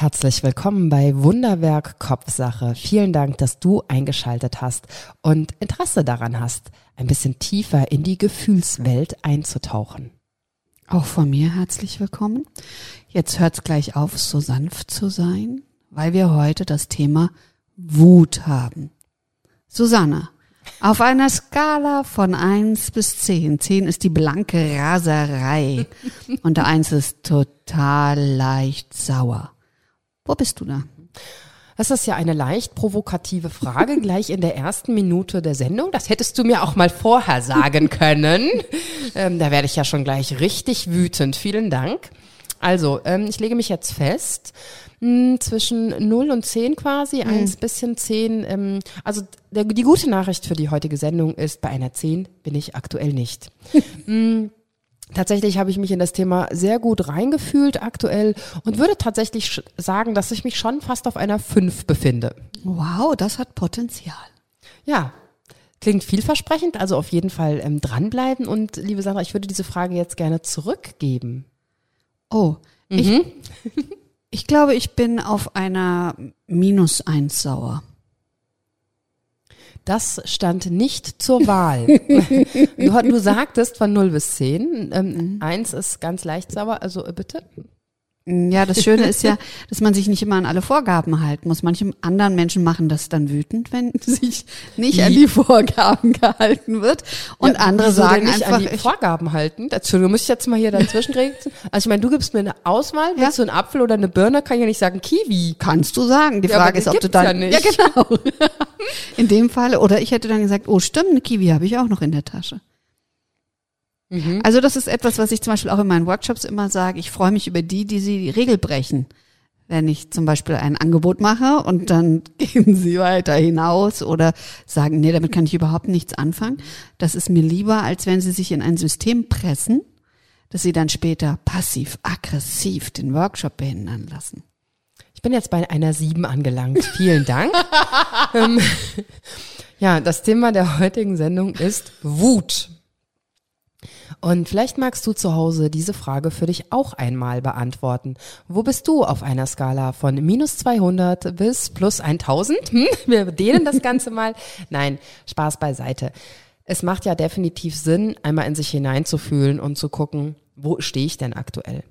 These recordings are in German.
Herzlich willkommen bei Wunderwerk Kopfsache. Vielen Dank, dass du eingeschaltet hast und Interesse daran hast, ein bisschen tiefer in die Gefühlswelt einzutauchen. Auch von mir herzlich willkommen. Jetzt hört's gleich auf, so sanft zu sein, weil wir heute das Thema Wut haben. Susanne, auf einer Skala von eins bis zehn. Zehn ist die blanke Raserei und der eins ist total leicht sauer. Wo bist du da? Das ist ja eine leicht provokative Frage gleich in der ersten Minute der Sendung. Das hättest du mir auch mal vorher sagen können. ähm, da werde ich ja schon gleich richtig wütend. Vielen Dank. Also, ähm, ich lege mich jetzt fest, mh, zwischen 0 und 10 quasi, mhm. eins bisschen 10. Ähm, also der, die gute Nachricht für die heutige Sendung ist, bei einer 10 bin ich aktuell nicht. mh, Tatsächlich habe ich mich in das Thema sehr gut reingefühlt aktuell und würde tatsächlich sagen, dass ich mich schon fast auf einer 5 befinde. Wow, das hat Potenzial. Ja, klingt vielversprechend, also auf jeden Fall ähm, dranbleiben und liebe Sandra, ich würde diese Frage jetzt gerne zurückgeben. Oh, mhm. ich, ich glaube, ich bin auf einer Minus 1 sauer. Das stand nicht zur Wahl. du, du, sagtest von 0 bis 10. Ähm, mhm. Eins ist ganz leicht sauer, also äh, bitte. Ja, das Schöne ist ja, dass man sich nicht immer an alle Vorgaben halten muss. Manche anderen Menschen machen das dann wütend, wenn sich nicht an die Vorgaben gehalten wird. Und ja, andere sagen nicht einfach, an die Vorgaben halten. Entschuldigung, muss ich jetzt mal hier dazwischen reden. Also ich meine, du gibst mir eine Auswahl, willst ja. du einen Apfel oder eine Birne, kann ich ja nicht sagen Kiwi. Kannst du sagen. Die ja, Frage ist, ob du dann ja, nicht. ja genau. in dem Falle oder ich hätte dann gesagt, oh stimmt, eine Kiwi habe ich auch noch in der Tasche. Mhm. Also das ist etwas, was ich zum Beispiel auch in meinen Workshops immer sage. Ich freue mich über die, die sie die Regel brechen. Wenn ich zum Beispiel ein Angebot mache und dann gehen sie weiter hinaus oder sagen, nee, damit kann ich überhaupt nichts anfangen. Das ist mir lieber, als wenn sie sich in ein System pressen, dass sie dann später passiv, aggressiv den Workshop behindern lassen. Ich bin jetzt bei einer sieben angelangt. Vielen Dank. Ähm, ja, das Thema der heutigen Sendung ist Wut. Und vielleicht magst du zu Hause diese Frage für dich auch einmal beantworten. Wo bist du auf einer Skala von minus 200 bis plus 1000? Hm? Wir dehnen das Ganze mal. Nein, Spaß beiseite. Es macht ja definitiv Sinn, einmal in sich hineinzufühlen und zu gucken, wo stehe ich denn aktuell?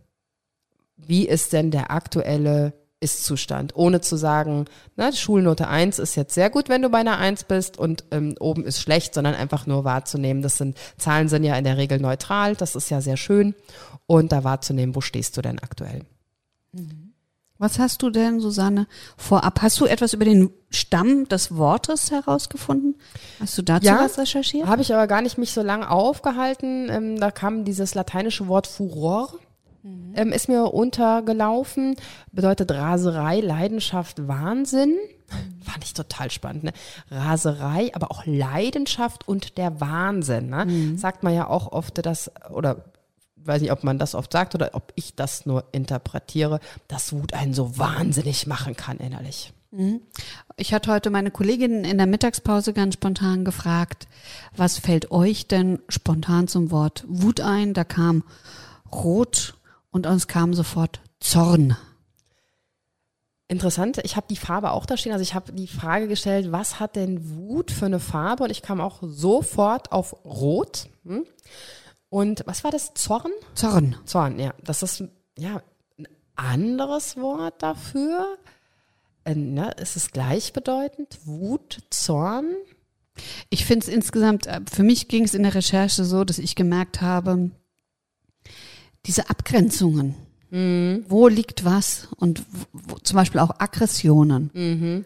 Wie ist denn der aktuelle ist-Zustand, ohne zu sagen, na, Schulnote 1 ist jetzt sehr gut, wenn du bei einer 1 bist und ähm, oben ist schlecht, sondern einfach nur wahrzunehmen. Das sind, Zahlen sind ja in der Regel neutral, das ist ja sehr schön. Und da wahrzunehmen, wo stehst du denn aktuell? Mhm. Was hast du denn, Susanne, vorab? Hast du etwas über den Stamm des Wortes herausgefunden? Hast du dazu ja, was recherchiert? Habe ich aber gar nicht mich so lange aufgehalten. Ähm, da kam dieses lateinische Wort Furor Mhm. Ähm, ist mir untergelaufen, bedeutet Raserei, Leidenschaft, Wahnsinn. Mhm. Fand ich total spannend. Ne? Raserei, aber auch Leidenschaft und der Wahnsinn. Ne? Mhm. Sagt man ja auch oft, dass, oder weiß nicht, ob man das oft sagt oder ob ich das nur interpretiere, dass Wut einen so wahnsinnig machen kann innerlich. Mhm. Ich hatte heute meine Kollegin in der Mittagspause ganz spontan gefragt, was fällt euch denn spontan zum Wort Wut ein? Da kam Rot, und uns kam sofort Zorn. Interessant, ich habe die Farbe auch da stehen. Also ich habe die Frage gestellt, was hat denn Wut für eine Farbe? Und ich kam auch sofort auf Rot. Hm? Und was war das? Zorn? Zorn. Zorn, ja. Das ist ja ein anderes Wort dafür. Äh, ne? Ist es gleichbedeutend? Wut, Zorn? Ich finde es insgesamt, äh, für mich ging es in der Recherche so, dass ich gemerkt habe, diese Abgrenzungen. Mhm. Wo liegt was? Und wo, zum Beispiel auch Aggressionen. Mhm.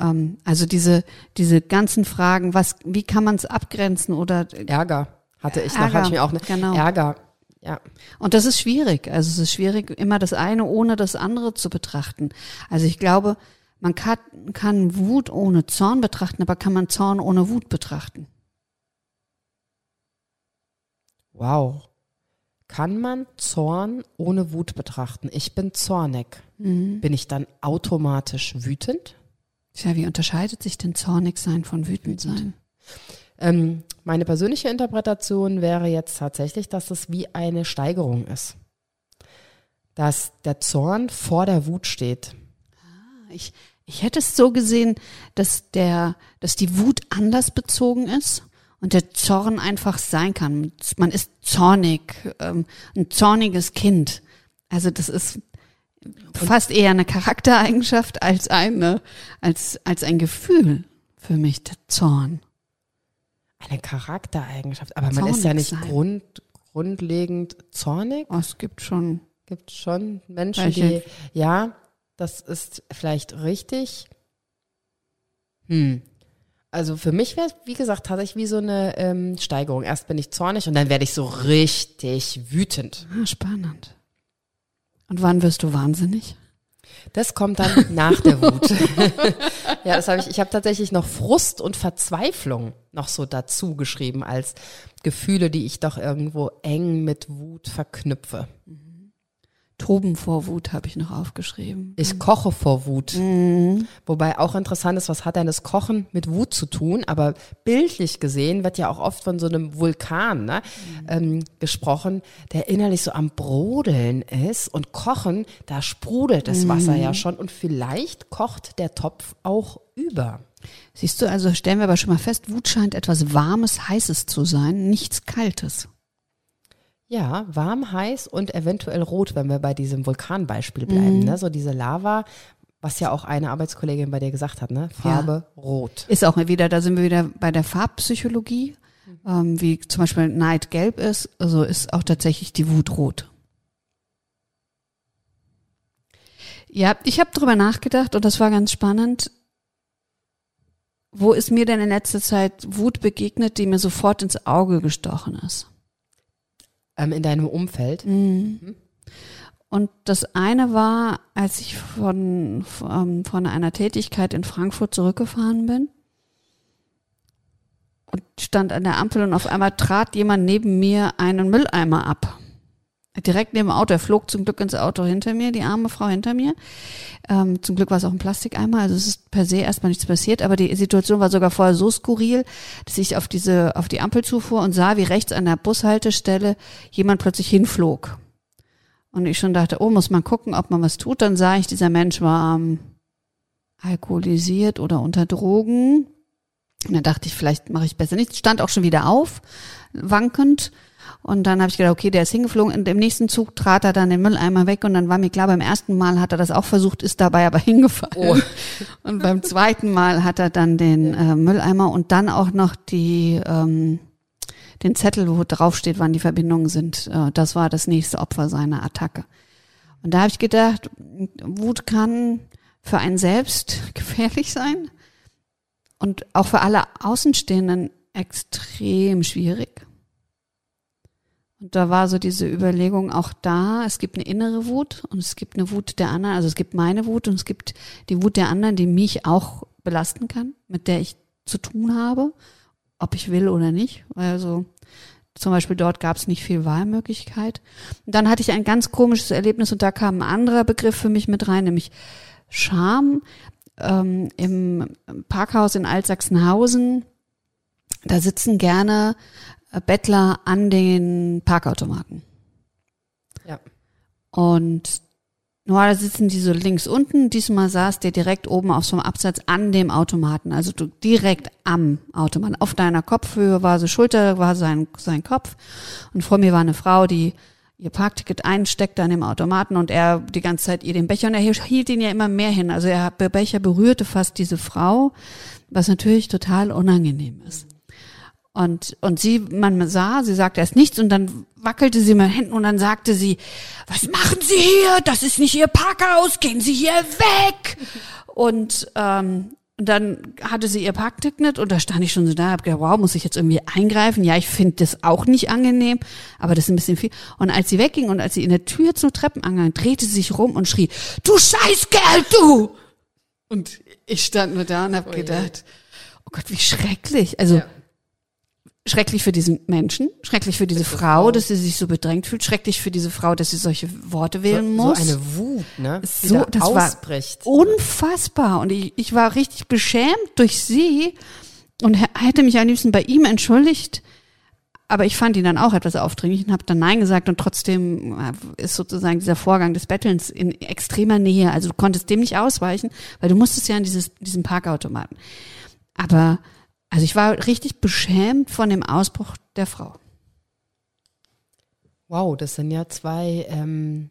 Ähm, also diese, diese ganzen Fragen, was, wie kann man es abgrenzen oder Ärger hatte ich Ärger, noch, hatte ich mir auch eine genau. Ärger. Ja. Und das ist schwierig. Also es ist schwierig, immer das eine ohne das andere zu betrachten. Also ich glaube, man kann, kann Wut ohne Zorn betrachten, aber kann man Zorn ohne Wut betrachten? Wow. Kann man Zorn ohne Wut betrachten? Ich bin zornig. Mhm. Bin ich dann automatisch wütend? Tja, wie unterscheidet sich denn zornig sein von wütend, wütend. sein? Ähm, meine persönliche Interpretation wäre jetzt tatsächlich, dass es wie eine Steigerung ist. Dass der Zorn vor der Wut steht. Ah, ich, ich hätte es so gesehen, dass der, dass die Wut anders bezogen ist und der Zorn einfach sein kann. Man ist zornig, ähm, ein zorniges Kind. Also das ist fast eher eine Charaktereigenschaft als eine, als, als ein Gefühl für mich, der Zorn. Eine Charaktereigenschaft, aber man zornig ist ja nicht grund, grundlegend zornig. Oh, es gibt schon. Gibt schon Menschen, welche? die, ja, das ist vielleicht richtig. Hm. Also für mich wäre es, wie gesagt, tatsächlich wie so eine ähm, Steigerung. Erst bin ich zornig und dann werde ich so richtig wütend. Ah, spannend. Und wann wirst du wahnsinnig? Das kommt dann nach der Wut. ja, das habe ich. Ich habe tatsächlich noch Frust und Verzweiflung noch so dazu geschrieben als Gefühle, die ich doch irgendwo eng mit Wut verknüpfe. Mhm. Toben vor Wut habe ich noch aufgeschrieben. Ich koche vor Wut. Mhm. Wobei auch interessant ist, was hat denn das Kochen mit Wut zu tun? Aber bildlich gesehen wird ja auch oft von so einem Vulkan ne, mhm. ähm, gesprochen, der innerlich so am Brodeln ist. Und Kochen, da sprudelt das mhm. Wasser ja schon. Und vielleicht kocht der Topf auch über. Siehst du, also stellen wir aber schon mal fest, Wut scheint etwas Warmes, Heißes zu sein, nichts Kaltes. Ja, warm, heiß und eventuell rot, wenn wir bei diesem Vulkanbeispiel bleiben. Mhm. Ne? So diese Lava, was ja auch eine Arbeitskollegin bei dir gesagt hat, ne? Farbe ja. rot. Ist auch wieder, da sind wir wieder bei der Farbpsychologie, mhm. ähm, wie zum Beispiel Neid gelb ist, also ist auch tatsächlich die Wut rot. Ja, ich habe drüber nachgedacht und das war ganz spannend. Wo ist mir denn in letzter Zeit Wut begegnet, die mir sofort ins Auge gestochen ist? Ähm, in deinem Umfeld? Mhm. Und das eine war, als ich von, von, von einer Tätigkeit in Frankfurt zurückgefahren bin und stand an der Ampel und auf einmal trat jemand neben mir einen Mülleimer ab direkt neben dem Auto. Er flog zum Glück ins Auto hinter mir, die arme Frau hinter mir. Ähm, zum Glück war es auch ein Plastikeimer, also es ist per se erstmal nichts passiert, aber die Situation war sogar vorher so skurril, dass ich auf diese, auf die Ampel zufuhr und sah, wie rechts an der Bushaltestelle jemand plötzlich hinflog. Und ich schon dachte, oh, muss man gucken, ob man was tut. Dann sah ich, dieser Mensch war ähm, alkoholisiert oder unter Drogen. Und dann dachte ich, vielleicht mache ich besser nichts. Stand auch schon wieder auf, wankend und dann habe ich gedacht, okay, der ist hingeflogen. Und im nächsten Zug trat er dann den Mülleimer weg und dann war mir klar, beim ersten Mal hat er das auch versucht, ist dabei aber hingefallen. Oh. Und beim zweiten Mal hat er dann den äh, Mülleimer und dann auch noch die ähm, den Zettel, wo drauf steht, wann die Verbindungen sind. Äh, das war das nächste Opfer seiner Attacke. Und da habe ich gedacht, Wut kann für einen selbst gefährlich sein und auch für alle Außenstehenden extrem schwierig. Und da war so diese Überlegung auch da, es gibt eine innere Wut und es gibt eine Wut der anderen, also es gibt meine Wut und es gibt die Wut der anderen, die mich auch belasten kann, mit der ich zu tun habe, ob ich will oder nicht. Also zum Beispiel dort gab es nicht viel Wahlmöglichkeit. Und dann hatte ich ein ganz komisches Erlebnis und da kam ein anderer Begriff für mich mit rein, nämlich Scham. Ähm, Im Parkhaus in Altsachsenhausen, da sitzen gerne Bettler an den Parkautomaten. Ja. Und normalerweise sitzen die so links unten. Diesmal saß der direkt oben auf so einem Absatz an dem Automaten. Also du direkt am Automaten. Auf deiner Kopfhöhe war so Schulter, war sein, sein Kopf. Und vor mir war eine Frau, die ihr Parkticket einsteckte an dem Automaten und er die ganze Zeit ihr den Becher und er hielt ihn ja immer mehr hin. Also er, der Becher berührte fast diese Frau, was natürlich total unangenehm ist. Und, und sie, man sah, sie sagte erst nichts und dann wackelte sie mit Händen und dann sagte sie, was machen Sie hier? Das ist nicht Ihr Parkhaus, gehen Sie hier weg. Und, ähm, und dann hatte sie ihr Parkticket und da stand ich schon so da, hab gedacht, wow, muss ich jetzt irgendwie eingreifen? Ja, ich finde das auch nicht angenehm, aber das ist ein bisschen viel. Und als sie wegging und als sie in der Tür zum Treppenangang drehte sie sich rum und schrie, du Scheißkerl, du! Und ich stand nur da und habe oh gedacht, oh Gott, wie schrecklich. Also ja. Schrecklich für diesen Menschen, schrecklich für diese Frau, dass sie sich so bedrängt fühlt, schrecklich für diese Frau, dass sie solche Worte wählen so, muss. So eine Wut, ne? Die so, da das ausbricht. war unfassbar. Und ich, ich war richtig beschämt durch sie und hätte mich am liebsten bei ihm entschuldigt aber ich fand ihn dann auch etwas aufdringlich und habe dann Nein gesagt und trotzdem äh, ist sozusagen dieser Vorgang des Bettelns in extremer Nähe. Also du konntest dem nicht ausweichen, weil du musstest ja an dieses, diesen Parkautomaten. Aber also ich war richtig beschämt von dem Ausbruch der Frau. Wow, das sind ja zwei ähm,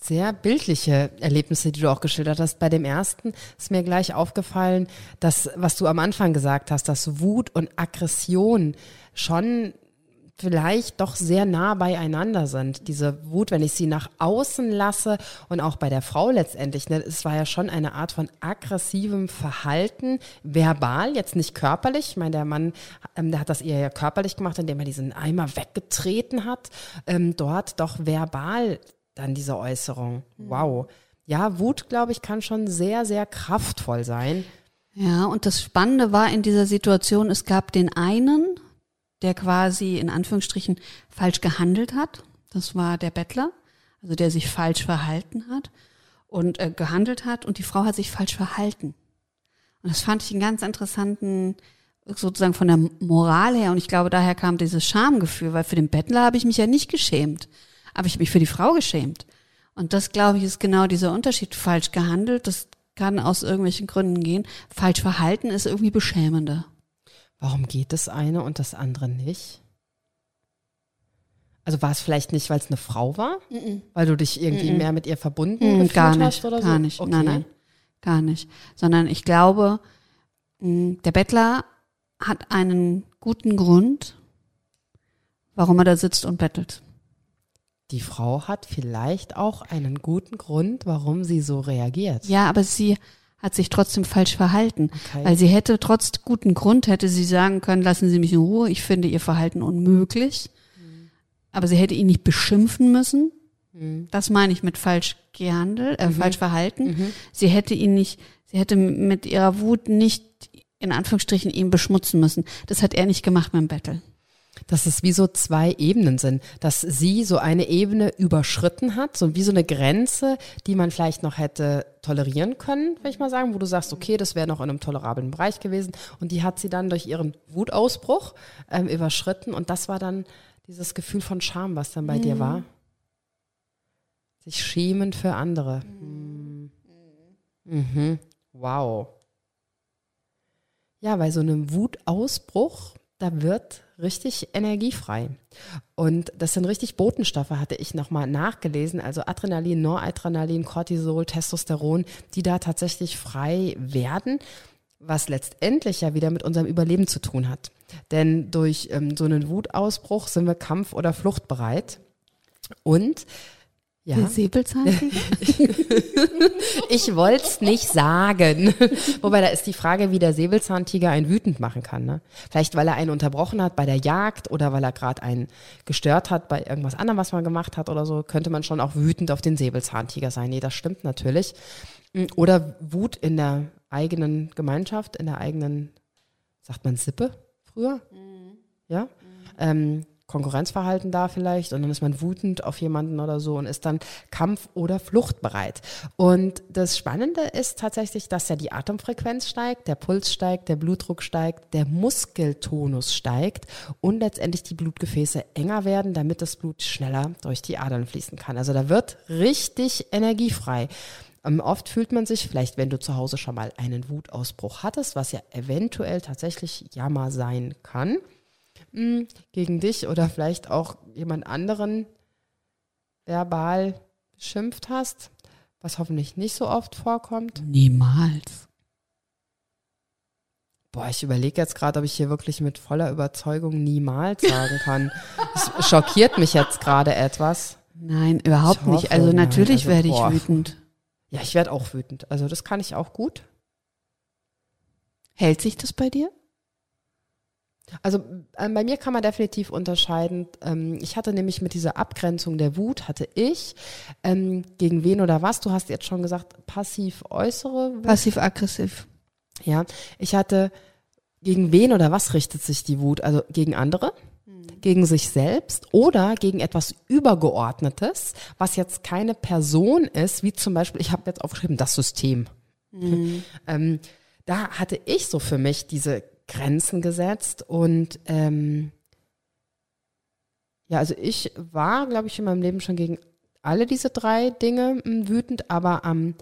sehr bildliche Erlebnisse, die du auch geschildert hast. Bei dem ersten ist mir gleich aufgefallen, dass, was du am Anfang gesagt hast, dass Wut und Aggression schon vielleicht doch sehr nah beieinander sind. Diese Wut, wenn ich sie nach außen lasse und auch bei der Frau letztendlich, ne, es war ja schon eine Art von aggressivem Verhalten, verbal, jetzt nicht körperlich. Ich meine, der Mann, ähm, der hat das eher ja körperlich gemacht, indem er diesen Eimer weggetreten hat. Ähm, dort doch verbal dann diese Äußerung. Mhm. Wow. Ja, Wut, glaube ich, kann schon sehr, sehr kraftvoll sein. Ja, und das Spannende war in dieser Situation, es gab den einen, der quasi in Anführungsstrichen falsch gehandelt hat. Das war der Bettler, also der sich falsch verhalten hat und äh, gehandelt hat und die Frau hat sich falsch verhalten. Und das fand ich einen ganz interessanten, sozusagen von der Moral her und ich glaube, daher kam dieses Schamgefühl, weil für den Bettler habe ich mich ja nicht geschämt, aber ich habe mich für die Frau geschämt. Und das, glaube ich, ist genau dieser Unterschied. Falsch gehandelt, das kann aus irgendwelchen Gründen gehen. Falsch verhalten ist irgendwie beschämender. Warum geht das eine und das andere nicht? Also war es vielleicht nicht, weil es eine Frau war? Mm -mm. Weil du dich irgendwie mm mehr mit ihr verbunden gefühlt gar nicht, hast oder gar so? nicht. Okay. Nein, nein, gar nicht. Sondern ich glaube, mm, der Bettler hat einen guten Grund, warum er da sitzt und bettelt. Die Frau hat vielleicht auch einen guten Grund, warum sie so reagiert. Ja, aber sie hat sich trotzdem falsch verhalten. Okay. Weil sie hätte trotz guten Grund, hätte sie sagen können, lassen Sie mich in Ruhe, ich finde Ihr Verhalten unmöglich. Mhm. Aber sie hätte ihn nicht beschimpfen müssen. Mhm. Das meine ich mit falsch gehandelt, äh, mhm. falsch verhalten. Mhm. Sie hätte ihn nicht, sie hätte mit ihrer Wut nicht in Anführungsstrichen ihn beschmutzen müssen. Das hat er nicht gemacht beim Battle dass es wie so zwei Ebenen sind, dass sie so eine Ebene überschritten hat, so wie so eine Grenze, die man vielleicht noch hätte tolerieren können, will ich mal sagen, wo du sagst, okay, das wäre noch in einem tolerablen Bereich gewesen und die hat sie dann durch ihren Wutausbruch ähm, überschritten und das war dann dieses Gefühl von Scham, was dann bei mhm. dir war. Sich schämen für andere. Mhm. Mhm. Wow. Ja, bei so einem Wutausbruch, da wird richtig energiefrei. Und das sind richtig Botenstoffe, hatte ich nochmal nachgelesen. Also Adrenalin, Noradrenalin, Cortisol, Testosteron, die da tatsächlich frei werden, was letztendlich ja wieder mit unserem Überleben zu tun hat. Denn durch ähm, so einen Wutausbruch sind wir kampf- oder fluchtbereit. Und ja. Der Säbelzahntiger? ich wollte es nicht sagen. Wobei da ist die Frage, wie der Säbelzahntiger einen wütend machen kann. Ne? Vielleicht, weil er einen unterbrochen hat bei der Jagd oder weil er gerade einen gestört hat bei irgendwas anderem, was man gemacht hat oder so, könnte man schon auch wütend auf den Säbelzahntiger sein. Nee, das stimmt natürlich. Oder Wut in der eigenen Gemeinschaft, in der eigenen, sagt man Sippe früher? Mhm. Ja? Ähm, Konkurrenzverhalten da vielleicht und dann ist man wütend auf jemanden oder so und ist dann kampf- oder fluchtbereit. Und das Spannende ist tatsächlich, dass ja die Atemfrequenz steigt, der Puls steigt, der Blutdruck steigt, der Muskeltonus steigt und letztendlich die Blutgefäße enger werden, damit das Blut schneller durch die Adern fließen kann. Also da wird richtig energiefrei. Ähm, oft fühlt man sich, vielleicht wenn du zu Hause schon mal einen Wutausbruch hattest, was ja eventuell tatsächlich ja mal sein kann, mh, gegen dich oder vielleicht auch jemand anderen verbal beschimpft hast, was hoffentlich nicht so oft vorkommt? Niemals. Boah, ich überlege jetzt gerade, ob ich hier wirklich mit voller Überzeugung niemals sagen kann. Es schockiert mich jetzt gerade etwas. Nein, überhaupt hoffe, nicht. Also natürlich also, werde ich boah. wütend. Ja, ich werde auch wütend. Also das kann ich auch gut. Hält sich das bei dir? Also äh, bei mir kann man definitiv unterscheiden. Ähm, ich hatte nämlich mit dieser Abgrenzung der Wut, hatte ich ähm, gegen wen oder was, du hast jetzt schon gesagt, passiv äußere. Passiv-aggressiv. Ja, ich hatte, gegen wen oder was richtet sich die Wut? Also gegen andere? Mhm. gegen sich selbst oder gegen etwas Übergeordnetes, was jetzt keine Person ist, wie zum Beispiel, ich habe jetzt aufgeschrieben, das System. Mhm. Ähm, da hatte ich so für mich diese Grenzen gesetzt und ähm, ja, also ich war, glaube ich, in meinem Leben schon gegen alle diese drei Dinge hm, wütend, aber am,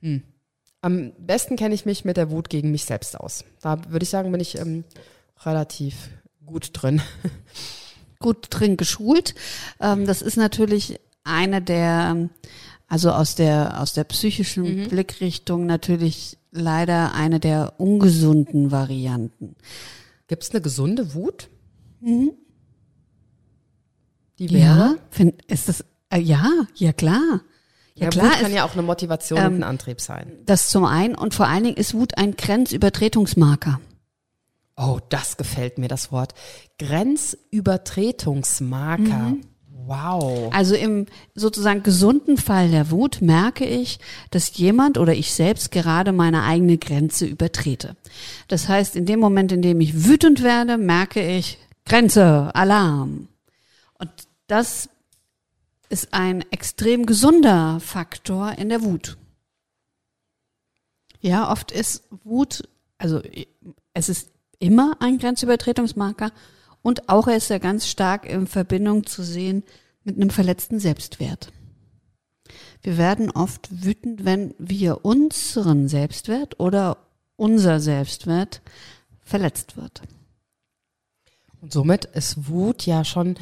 hm, am besten kenne ich mich mit der Wut gegen mich selbst aus. Da würde ich sagen, bin ich ähm, relativ gut drin. Gut drin geschult. Ähm, das ist natürlich eine der, also aus der, aus der psychischen mhm. Blickrichtung natürlich leider eine der ungesunden Varianten. Gibt es eine gesunde Wut? Mhm. Die wäre? Ja, find, ist das, äh, ja, ja klar. Ja, ja klar. Wut kann ist, ja auch eine Motivation ähm, und ein Antrieb sein. Das zum einen und vor allen Dingen ist Wut ein Grenzübertretungsmarker. Oh, das gefällt mir, das Wort. Grenzübertretungsmarker. Mhm. Wow. Also im sozusagen gesunden Fall der Wut merke ich, dass jemand oder ich selbst gerade meine eigene Grenze übertrete. Das heißt, in dem Moment, in dem ich wütend werde, merke ich Grenze, Alarm. Und das ist ein extrem gesunder Faktor in der Wut. Ja, oft ist Wut, also es ist immer ein Grenzübertretungsmarker und auch er ist ja ganz stark in Verbindung zu sehen mit einem verletzten Selbstwert. Wir werden oft wütend, wenn wir unseren Selbstwert oder unser Selbstwert verletzt wird. Und somit ist Wut ja schon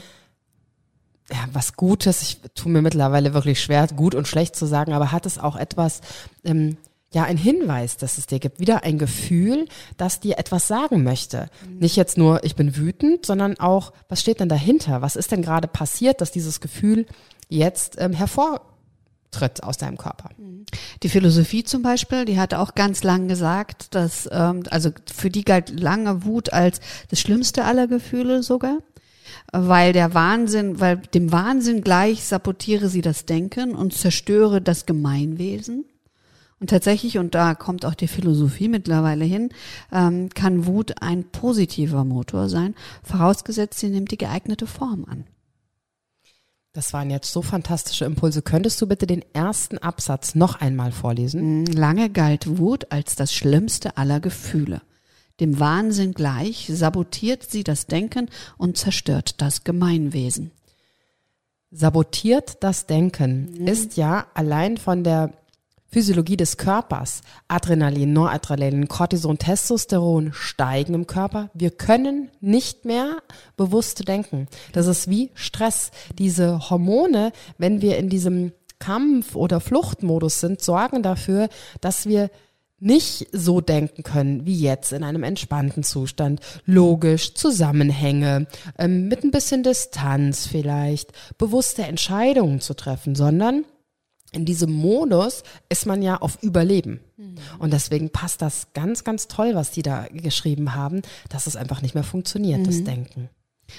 ja, was Gutes. Ich tue mir mittlerweile wirklich schwer, gut und schlecht zu sagen, aber hat es auch etwas ähm, ja ein Hinweis, dass es dir gibt, wieder ein Gefühl, das dir etwas sagen möchte. Mhm. Nicht jetzt nur, ich bin wütend, sondern auch, was steht denn dahinter? Was ist denn gerade passiert, dass dieses Gefühl jetzt ähm, hervortritt aus deinem Körper? Mhm. Die Philosophie zum Beispiel, die hat auch ganz lang gesagt, dass, ähm, also für die galt lange Wut als das schlimmste aller Gefühle sogar weil der Wahnsinn, weil dem Wahnsinn gleich sabotiere sie das Denken und zerstöre das Gemeinwesen. Und tatsächlich, und da kommt auch die Philosophie mittlerweile hin, ähm, kann Wut ein positiver Motor sein, vorausgesetzt, sie nimmt die geeignete Form an. Das waren jetzt so fantastische Impulse. Könntest du bitte den ersten Absatz noch einmal vorlesen? Mm, lange galt Wut als das schlimmste aller Gefühle. Dem Wahnsinn gleich sabotiert sie das Denken und zerstört das Gemeinwesen. Sabotiert das Denken mhm. ist ja allein von der Physiologie des Körpers. Adrenalin, Noradrenalin, Cortison, Testosteron steigen im Körper. Wir können nicht mehr bewusst denken. Das ist wie Stress. Diese Hormone, wenn wir in diesem Kampf- oder Fluchtmodus sind, sorgen dafür, dass wir nicht so denken können wie jetzt in einem entspannten Zustand. Logisch, Zusammenhänge, ähm, mit ein bisschen Distanz vielleicht, bewusste Entscheidungen zu treffen, sondern in diesem Modus ist man ja auf Überleben. Mhm. Und deswegen passt das ganz, ganz toll, was die da geschrieben haben, dass es einfach nicht mehr funktioniert, mhm. das Denken.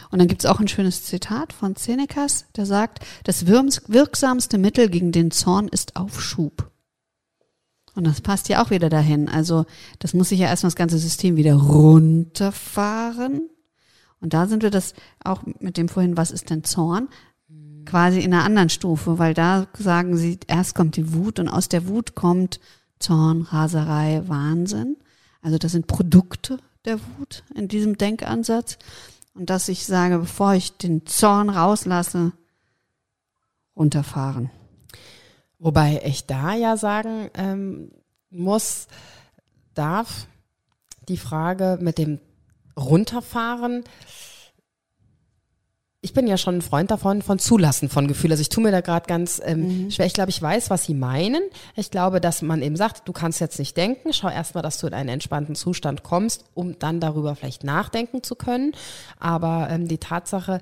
Und dann gibt es auch ein schönes Zitat von Senecas, der sagt, das wirksamste Mittel gegen den Zorn ist Aufschub. Und das passt ja auch wieder dahin. Also das muss sich ja erstmal das ganze System wieder runterfahren. Und da sind wir das auch mit dem vorhin, was ist denn Zorn? Quasi in einer anderen Stufe, weil da sagen sie, erst kommt die Wut und aus der Wut kommt Zorn, Raserei, Wahnsinn. Also das sind Produkte der Wut in diesem Denkansatz. Und dass ich sage, bevor ich den Zorn rauslasse, runterfahren. Wobei ich da ja sagen ähm, muss, darf die Frage mit dem Runterfahren, ich bin ja schon ein Freund davon, von Zulassen von Gefühl. Also ich tue mir da gerade ganz ähm, mhm. schwer. Ich glaube, ich weiß, was Sie meinen. Ich glaube, dass man eben sagt, du kannst jetzt nicht denken. Schau erstmal, dass du in einen entspannten Zustand kommst, um dann darüber vielleicht nachdenken zu können. Aber ähm, die Tatsache,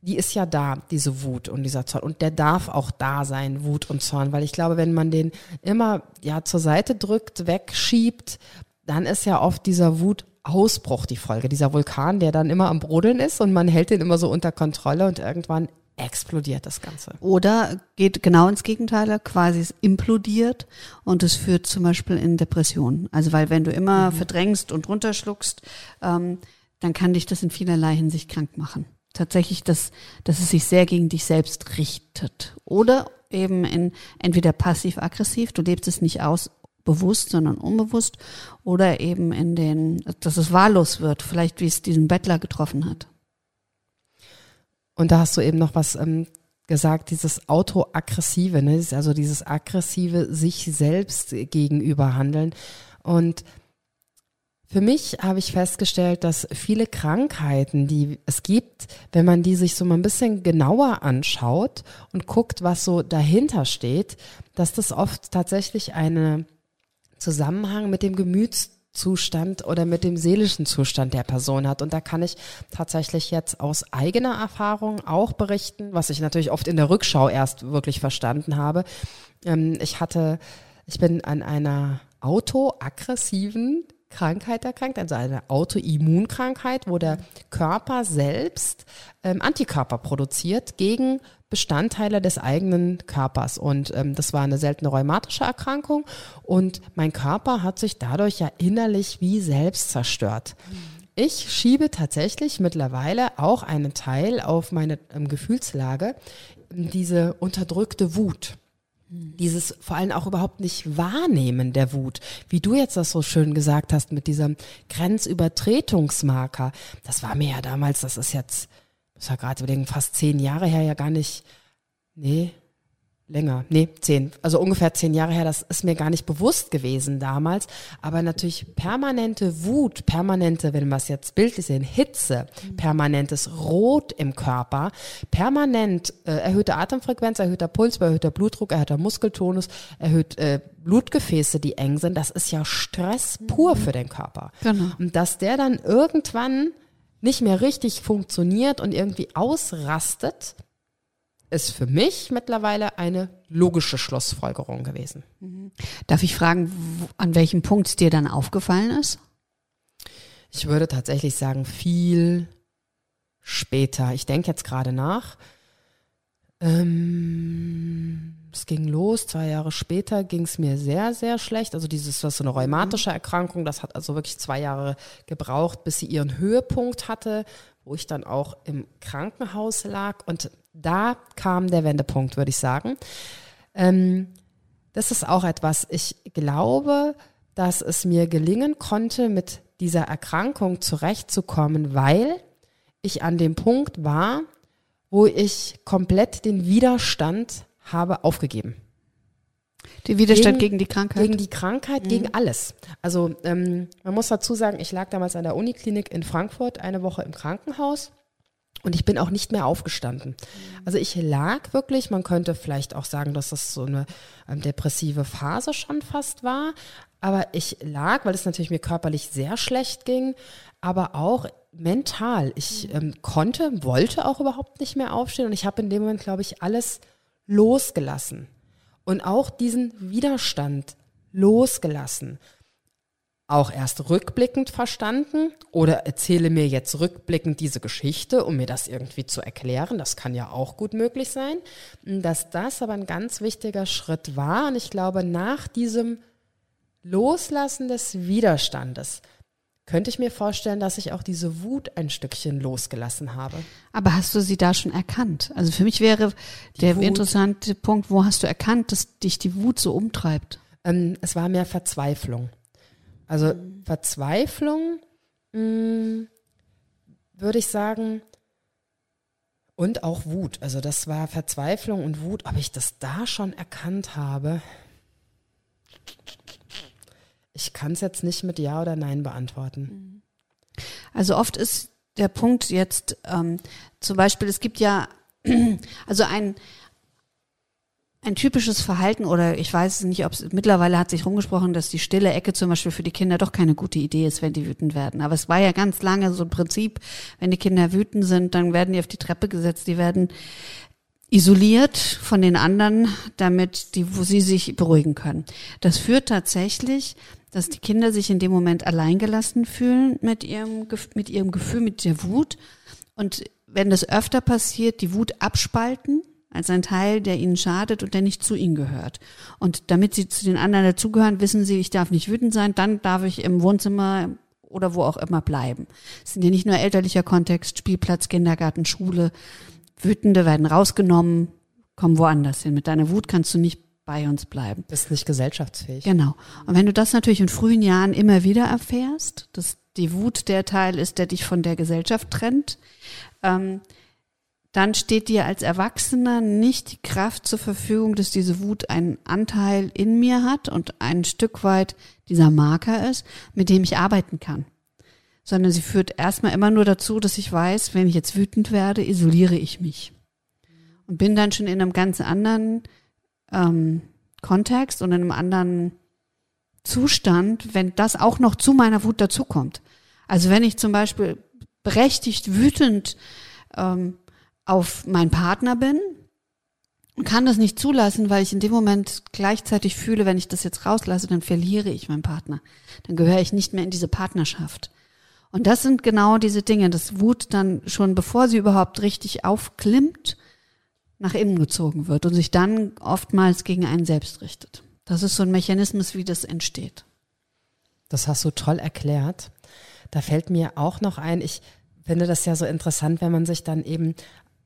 die ist ja da, diese Wut und dieser Zorn. Und der darf auch da sein, Wut und Zorn. Weil ich glaube, wenn man den immer ja zur Seite drückt, wegschiebt, dann ist ja oft dieser Wut Ausbruch die Folge. Dieser Vulkan, der dann immer am Brodeln ist und man hält den immer so unter Kontrolle und irgendwann explodiert das Ganze. Oder geht genau ins Gegenteil, quasi es implodiert und es führt zum Beispiel in Depressionen. Also weil wenn du immer mhm. verdrängst und runterschluckst, ähm, dann kann dich das in vielerlei Hinsicht krank machen. Tatsächlich, dass, dass es sich sehr gegen dich selbst richtet. Oder eben in entweder passiv-aggressiv, du lebst es nicht aus, bewusst, sondern unbewusst, oder eben in den, dass es wahllos wird, vielleicht wie es diesen Bettler getroffen hat. Und da hast du eben noch was ähm, gesagt, dieses Autoaggressive, ne? also dieses aggressive sich selbst gegenüber handeln. Und für mich habe ich festgestellt, dass viele Krankheiten, die es gibt, wenn man die sich so mal ein bisschen genauer anschaut und guckt, was so dahinter steht, dass das oft tatsächlich einen Zusammenhang mit dem Gemüts Zustand oder mit dem seelischen Zustand der Person hat. Und da kann ich tatsächlich jetzt aus eigener Erfahrung auch berichten, was ich natürlich oft in der Rückschau erst wirklich verstanden habe. Ähm, ich hatte, ich bin an einer autoaggressiven Krankheit erkrankt, also eine Autoimmunkrankheit, wo der Körper selbst ähm, Antikörper produziert gegen Bestandteile des eigenen Körpers. Und ähm, das war eine seltene rheumatische Erkrankung. Und mein Körper hat sich dadurch ja innerlich wie selbst zerstört. Ich schiebe tatsächlich mittlerweile auch einen Teil auf meine ähm, Gefühlslage, diese unterdrückte Wut. Dieses vor allem auch überhaupt nicht wahrnehmen der Wut. Wie du jetzt das so schön gesagt hast mit diesem Grenzübertretungsmarker. Das war mir ja damals, das ist jetzt das war gerade überlegen, fast zehn Jahre her ja gar nicht, nee, länger, nee, zehn, also ungefähr zehn Jahre her, das ist mir gar nicht bewusst gewesen damals, aber natürlich permanente Wut, permanente, wenn wir es jetzt bildlich sehen, Hitze, mhm. permanentes Rot im Körper, permanent äh, erhöhte Atemfrequenz, erhöhter Puls, erhöhter Blutdruck, erhöhter Muskeltonus, erhöht äh, Blutgefäße, die eng sind, das ist ja Stress pur mhm. für den Körper. Genau. Und dass der dann irgendwann nicht mehr richtig funktioniert und irgendwie ausrastet, ist für mich mittlerweile eine logische Schlussfolgerung gewesen. Mhm. Darf ich fragen, an welchem Punkt es dir dann aufgefallen ist? Ich würde tatsächlich sagen, viel später. Ich denke jetzt gerade nach. Ähm, es ging los, zwei Jahre später ging es mir sehr, sehr schlecht. Also dieses, was so eine rheumatische Erkrankung, das hat also wirklich zwei Jahre gebraucht, bis sie ihren Höhepunkt hatte, wo ich dann auch im Krankenhaus lag. Und da kam der Wendepunkt, würde ich sagen. Ähm, das ist auch etwas, ich glaube, dass es mir gelingen konnte, mit dieser Erkrankung zurechtzukommen, weil ich an dem Punkt war, wo ich komplett den Widerstand habe aufgegeben. Den Widerstand gegen, gegen, die Krankheit? Gegen die Krankheit, mhm. gegen alles. Also ähm, man muss dazu sagen, ich lag damals an der Uniklinik in Frankfurt eine Woche im Krankenhaus und ich bin auch nicht mehr aufgestanden. Mhm. Also ich lag wirklich, man könnte vielleicht auch sagen, dass das so eine ähm, depressive Phase schon fast war, aber ich lag, weil es natürlich mir körperlich sehr schlecht ging, aber auch mental. Ich mhm. ähm, konnte, wollte auch überhaupt nicht mehr aufstehen und ich habe in dem Moment, glaube ich, alles losgelassen und auch diesen Widerstand losgelassen. Auch erst rückblickend verstanden oder erzähle mir jetzt rückblickend diese Geschichte, um mir das irgendwie zu erklären. Das kann ja auch gut möglich sein. Dass das aber ein ganz wichtiger Schritt war. Und ich glaube, nach diesem Loslassen des Widerstandes könnte ich mir vorstellen, dass ich auch diese Wut ein Stückchen losgelassen habe. Aber hast du sie da schon erkannt? Also für mich wäre der Wut. interessante Punkt, wo hast du erkannt, dass dich die Wut so umtreibt? Ähm, es war mehr Verzweiflung. Also mhm. Verzweiflung, mh, mm, würde ich sagen, und auch Wut. Also das war Verzweiflung und Wut. Ob ich das da schon erkannt habe, ich kann es jetzt nicht mit Ja oder Nein beantworten. Also oft ist der Punkt jetzt ähm, zum Beispiel, es gibt ja also ein ein typisches Verhalten oder ich weiß nicht, ob es mittlerweile hat sich rumgesprochen, dass die stille Ecke zum Beispiel für die Kinder doch keine gute Idee ist, wenn die wütend werden. Aber es war ja ganz lange so ein Prinzip, wenn die Kinder wütend sind, dann werden die auf die Treppe gesetzt, die werden isoliert von den anderen, damit die, wo sie sich beruhigen können. Das führt tatsächlich, dass die Kinder sich in dem Moment alleingelassen fühlen mit ihrem, mit ihrem Gefühl, mit der Wut. Und wenn das öfter passiert, die Wut abspalten als ein Teil, der ihnen schadet und der nicht zu ihnen gehört. Und damit sie zu den anderen dazugehören, wissen sie, ich darf nicht wütend sein, dann darf ich im Wohnzimmer oder wo auch immer bleiben. Es sind ja nicht nur elterlicher Kontext, Spielplatz, Kindergarten, Schule, Wütende werden rausgenommen, kommen woanders hin. Mit deiner Wut kannst du nicht bei uns bleiben. Bist nicht gesellschaftsfähig. Genau. Und wenn du das natürlich in frühen Jahren immer wieder erfährst, dass die Wut der Teil ist, der dich von der Gesellschaft trennt, ähm, dann steht dir als Erwachsener nicht die Kraft zur Verfügung, dass diese Wut einen Anteil in mir hat und ein Stück weit dieser Marker ist, mit dem ich arbeiten kann sondern sie führt erstmal immer nur dazu, dass ich weiß, wenn ich jetzt wütend werde, isoliere ich mich. Und bin dann schon in einem ganz anderen ähm, Kontext und in einem anderen Zustand, wenn das auch noch zu meiner Wut dazukommt. Also wenn ich zum Beispiel berechtigt wütend ähm, auf meinen Partner bin kann das nicht zulassen, weil ich in dem Moment gleichzeitig fühle, wenn ich das jetzt rauslasse, dann verliere ich meinen Partner. Dann gehöre ich nicht mehr in diese Partnerschaft. Und das sind genau diese Dinge, dass Wut dann schon, bevor sie überhaupt richtig aufklimmt, nach innen gezogen wird und sich dann oftmals gegen einen selbst richtet. Das ist so ein Mechanismus, wie das entsteht. Das hast du toll erklärt. Da fällt mir auch noch ein, ich finde das ja so interessant, wenn man sich dann eben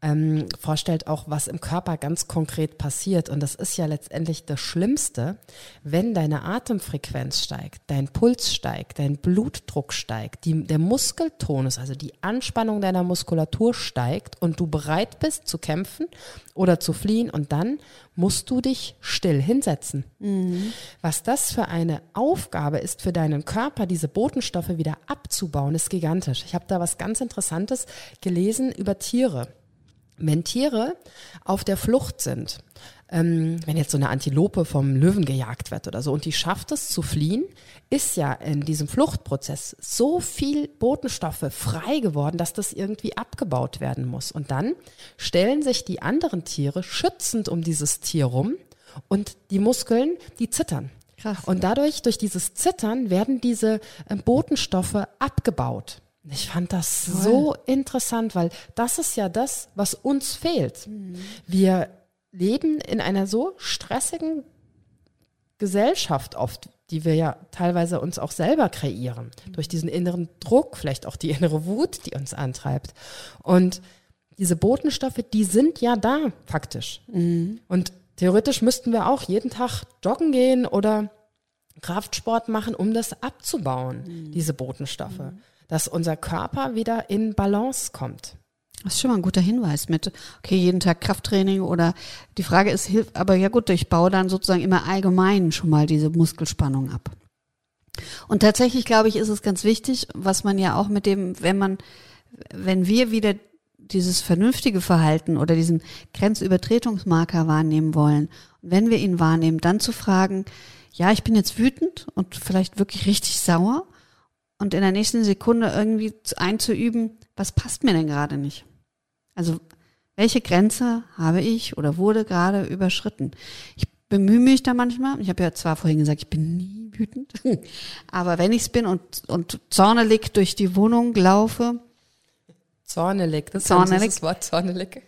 ähm, vorstellt, auch was im Körper ganz konkret passiert. Und das ist ja letztendlich das Schlimmste, wenn deine Atemfrequenz steigt, dein Puls steigt, dein Blutdruck steigt, die, der Muskeltonus, also die Anspannung deiner Muskulatur steigt und du bereit bist zu kämpfen oder zu fliehen und dann musst du dich still hinsetzen. Mhm. Was das für eine Aufgabe ist für deinen Körper, diese Botenstoffe wieder abzubauen, ist gigantisch. Ich habe da was ganz Interessantes gelesen über Tiere wenn Tiere auf der Flucht sind, ähm, wenn jetzt so eine Antilope vom Löwen gejagt wird oder so und die schafft es zu fliehen, ist ja in diesem Fluchtprozess so viel Botenstoffe frei geworden, dass das irgendwie abgebaut werden muss. Und dann stellen sich die anderen Tiere schützend um dieses Tier rum und die Muskeln, die zittern. Krass. Und dadurch, durch dieses Zittern, werden diese äh, Botenstoffe abgebaut. Ich fand das Toll. so interessant, weil das ist ja das, was uns fehlt. Mhm. Wir leben in einer so stressigen Gesellschaft oft, die wir ja teilweise uns auch selber kreieren, mhm. durch diesen inneren Druck, vielleicht auch die innere Wut, die uns antreibt. Und diese Botenstoffe, die sind ja da, faktisch. Mhm. Und theoretisch müssten wir auch jeden Tag joggen gehen oder Kraftsport machen, um das abzubauen, mhm. diese Botenstoffe. Dass unser Körper wieder in Balance kommt. Das ist schon mal ein guter Hinweis mit, okay, jeden Tag Krafttraining oder die Frage ist, hilft, aber ja gut, ich baue dann sozusagen immer allgemein schon mal diese Muskelspannung ab. Und tatsächlich glaube ich, ist es ganz wichtig, was man ja auch mit dem, wenn man, wenn wir wieder dieses vernünftige Verhalten oder diesen Grenzübertretungsmarker wahrnehmen wollen, wenn wir ihn wahrnehmen, dann zu fragen, ja, ich bin jetzt wütend und vielleicht wirklich richtig sauer und in der nächsten Sekunde irgendwie einzuüben, was passt mir denn gerade nicht? Also welche Grenze habe ich oder wurde gerade überschritten? Ich bemühe mich da manchmal. Ich habe ja zwar vorhin gesagt, ich bin nie wütend, aber wenn ich es bin und, und zornelig durch die Wohnung laufe. Zornelig, das zornelig, ist das Wort zornelig.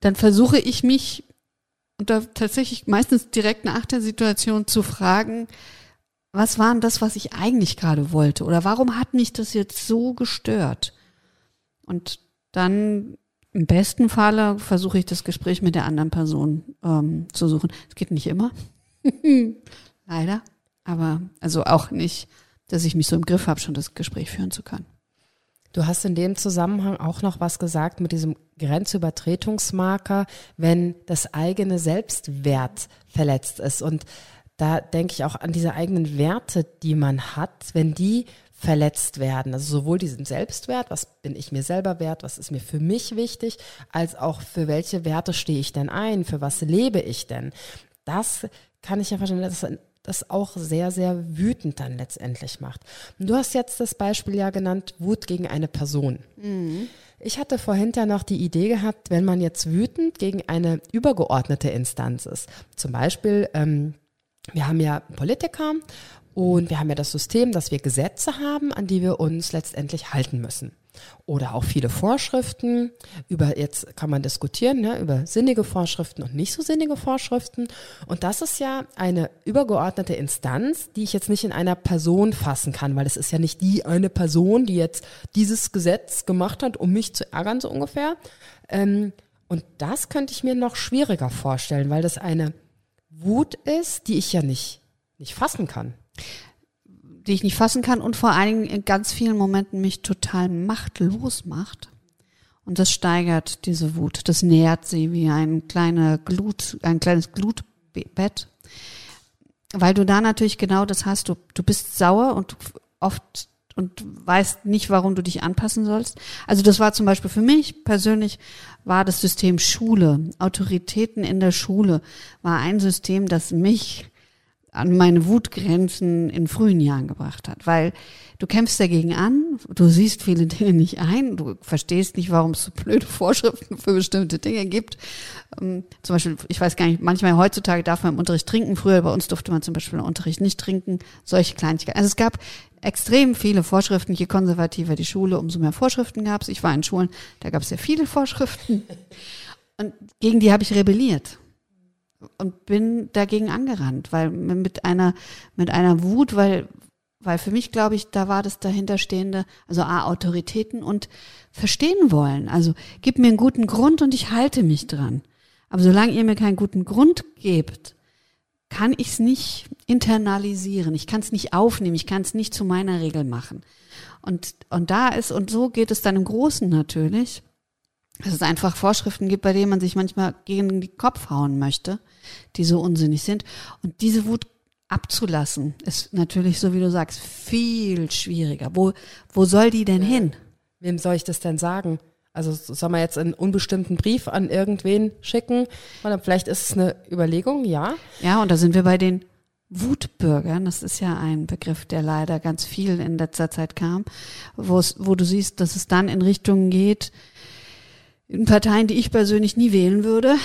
Dann versuche ich mich und da tatsächlich meistens direkt nach der Situation zu fragen, was war denn das, was ich eigentlich gerade wollte? Oder warum hat mich das jetzt so gestört? Und dann im besten Falle versuche ich das Gespräch mit der anderen Person ähm, zu suchen. Es geht nicht immer. Leider. Aber also auch nicht, dass ich mich so im Griff habe, schon das Gespräch führen zu können. Du hast in dem Zusammenhang auch noch was gesagt mit diesem Grenzübertretungsmarker, wenn das eigene Selbstwert verletzt ist. Und da denke ich auch an diese eigenen Werte, die man hat, wenn die verletzt werden. Also sowohl diesen Selbstwert, was bin ich mir selber wert, was ist mir für mich wichtig, als auch für welche Werte stehe ich denn ein, für was lebe ich denn. Das kann ich ja verstehen, dass das auch sehr, sehr wütend dann letztendlich macht. Und du hast jetzt das Beispiel ja genannt, Wut gegen eine Person. Mhm. Ich hatte vorhin ja noch die Idee gehabt, wenn man jetzt wütend gegen eine übergeordnete Instanz ist. Zum Beispiel, ähm, wir haben ja Politiker und wir haben ja das System, dass wir Gesetze haben, an die wir uns letztendlich halten müssen oder auch viele Vorschriften. Über jetzt kann man diskutieren ne, über sinnige Vorschriften und nicht so sinnige Vorschriften. Und das ist ja eine übergeordnete Instanz, die ich jetzt nicht in einer Person fassen kann, weil es ist ja nicht die eine Person, die jetzt dieses Gesetz gemacht hat, um mich zu ärgern so ungefähr. Ähm, und das könnte ich mir noch schwieriger vorstellen, weil das eine Wut ist, die ich ja nicht nicht fassen kann die ich nicht fassen kann und vor allen Dingen in ganz vielen Momenten mich total machtlos macht. Und das steigert diese Wut. Das nährt sie wie ein kleine Glut, ein kleines Glutbett. Weil du da natürlich genau das hast. Du, du bist sauer und oft und weißt nicht, warum du dich anpassen sollst. Also das war zum Beispiel für mich persönlich war das System Schule, Autoritäten in der Schule war ein System, das mich an meine Wutgrenzen in frühen Jahren gebracht hat, weil du kämpfst dagegen an, du siehst viele Dinge nicht ein, du verstehst nicht, warum es so blöde Vorschriften für bestimmte Dinge gibt. Ähm, zum Beispiel, ich weiß gar nicht, manchmal heutzutage darf man im Unterricht trinken, früher bei uns durfte man zum Beispiel im Unterricht nicht trinken, solche Kleinigkeiten. Also es gab extrem viele Vorschriften, je konservativer die Schule, umso mehr Vorschriften gab es. Ich war in Schulen, da gab es sehr viele Vorschriften und gegen die habe ich rebelliert und bin dagegen angerannt, weil mit einer, mit einer Wut, weil, weil für mich, glaube ich, da war das dahinterstehende, also A, Autoritäten und verstehen wollen. Also gib mir einen guten Grund und ich halte mich dran. Aber solange ihr mir keinen guten Grund gebt, kann ich es nicht internalisieren. Ich kann es nicht aufnehmen. Ich kann es nicht zu meiner Regel machen. Und, und da ist, und so geht es dann im Großen natürlich dass es einfach Vorschriften gibt, bei denen man sich manchmal gegen den Kopf hauen möchte, die so unsinnig sind. Und diese Wut abzulassen, ist natürlich, so wie du sagst, viel schwieriger. Wo, wo soll die denn hin? Wem soll ich das denn sagen? Also soll man jetzt einen unbestimmten Brief an irgendwen schicken? Oder vielleicht ist es eine Überlegung, ja. Ja, und da sind wir bei den Wutbürgern. Das ist ja ein Begriff, der leider ganz viel in letzter Zeit kam, wo du siehst, dass es dann in Richtungen geht, in Parteien, die ich persönlich nie wählen würde,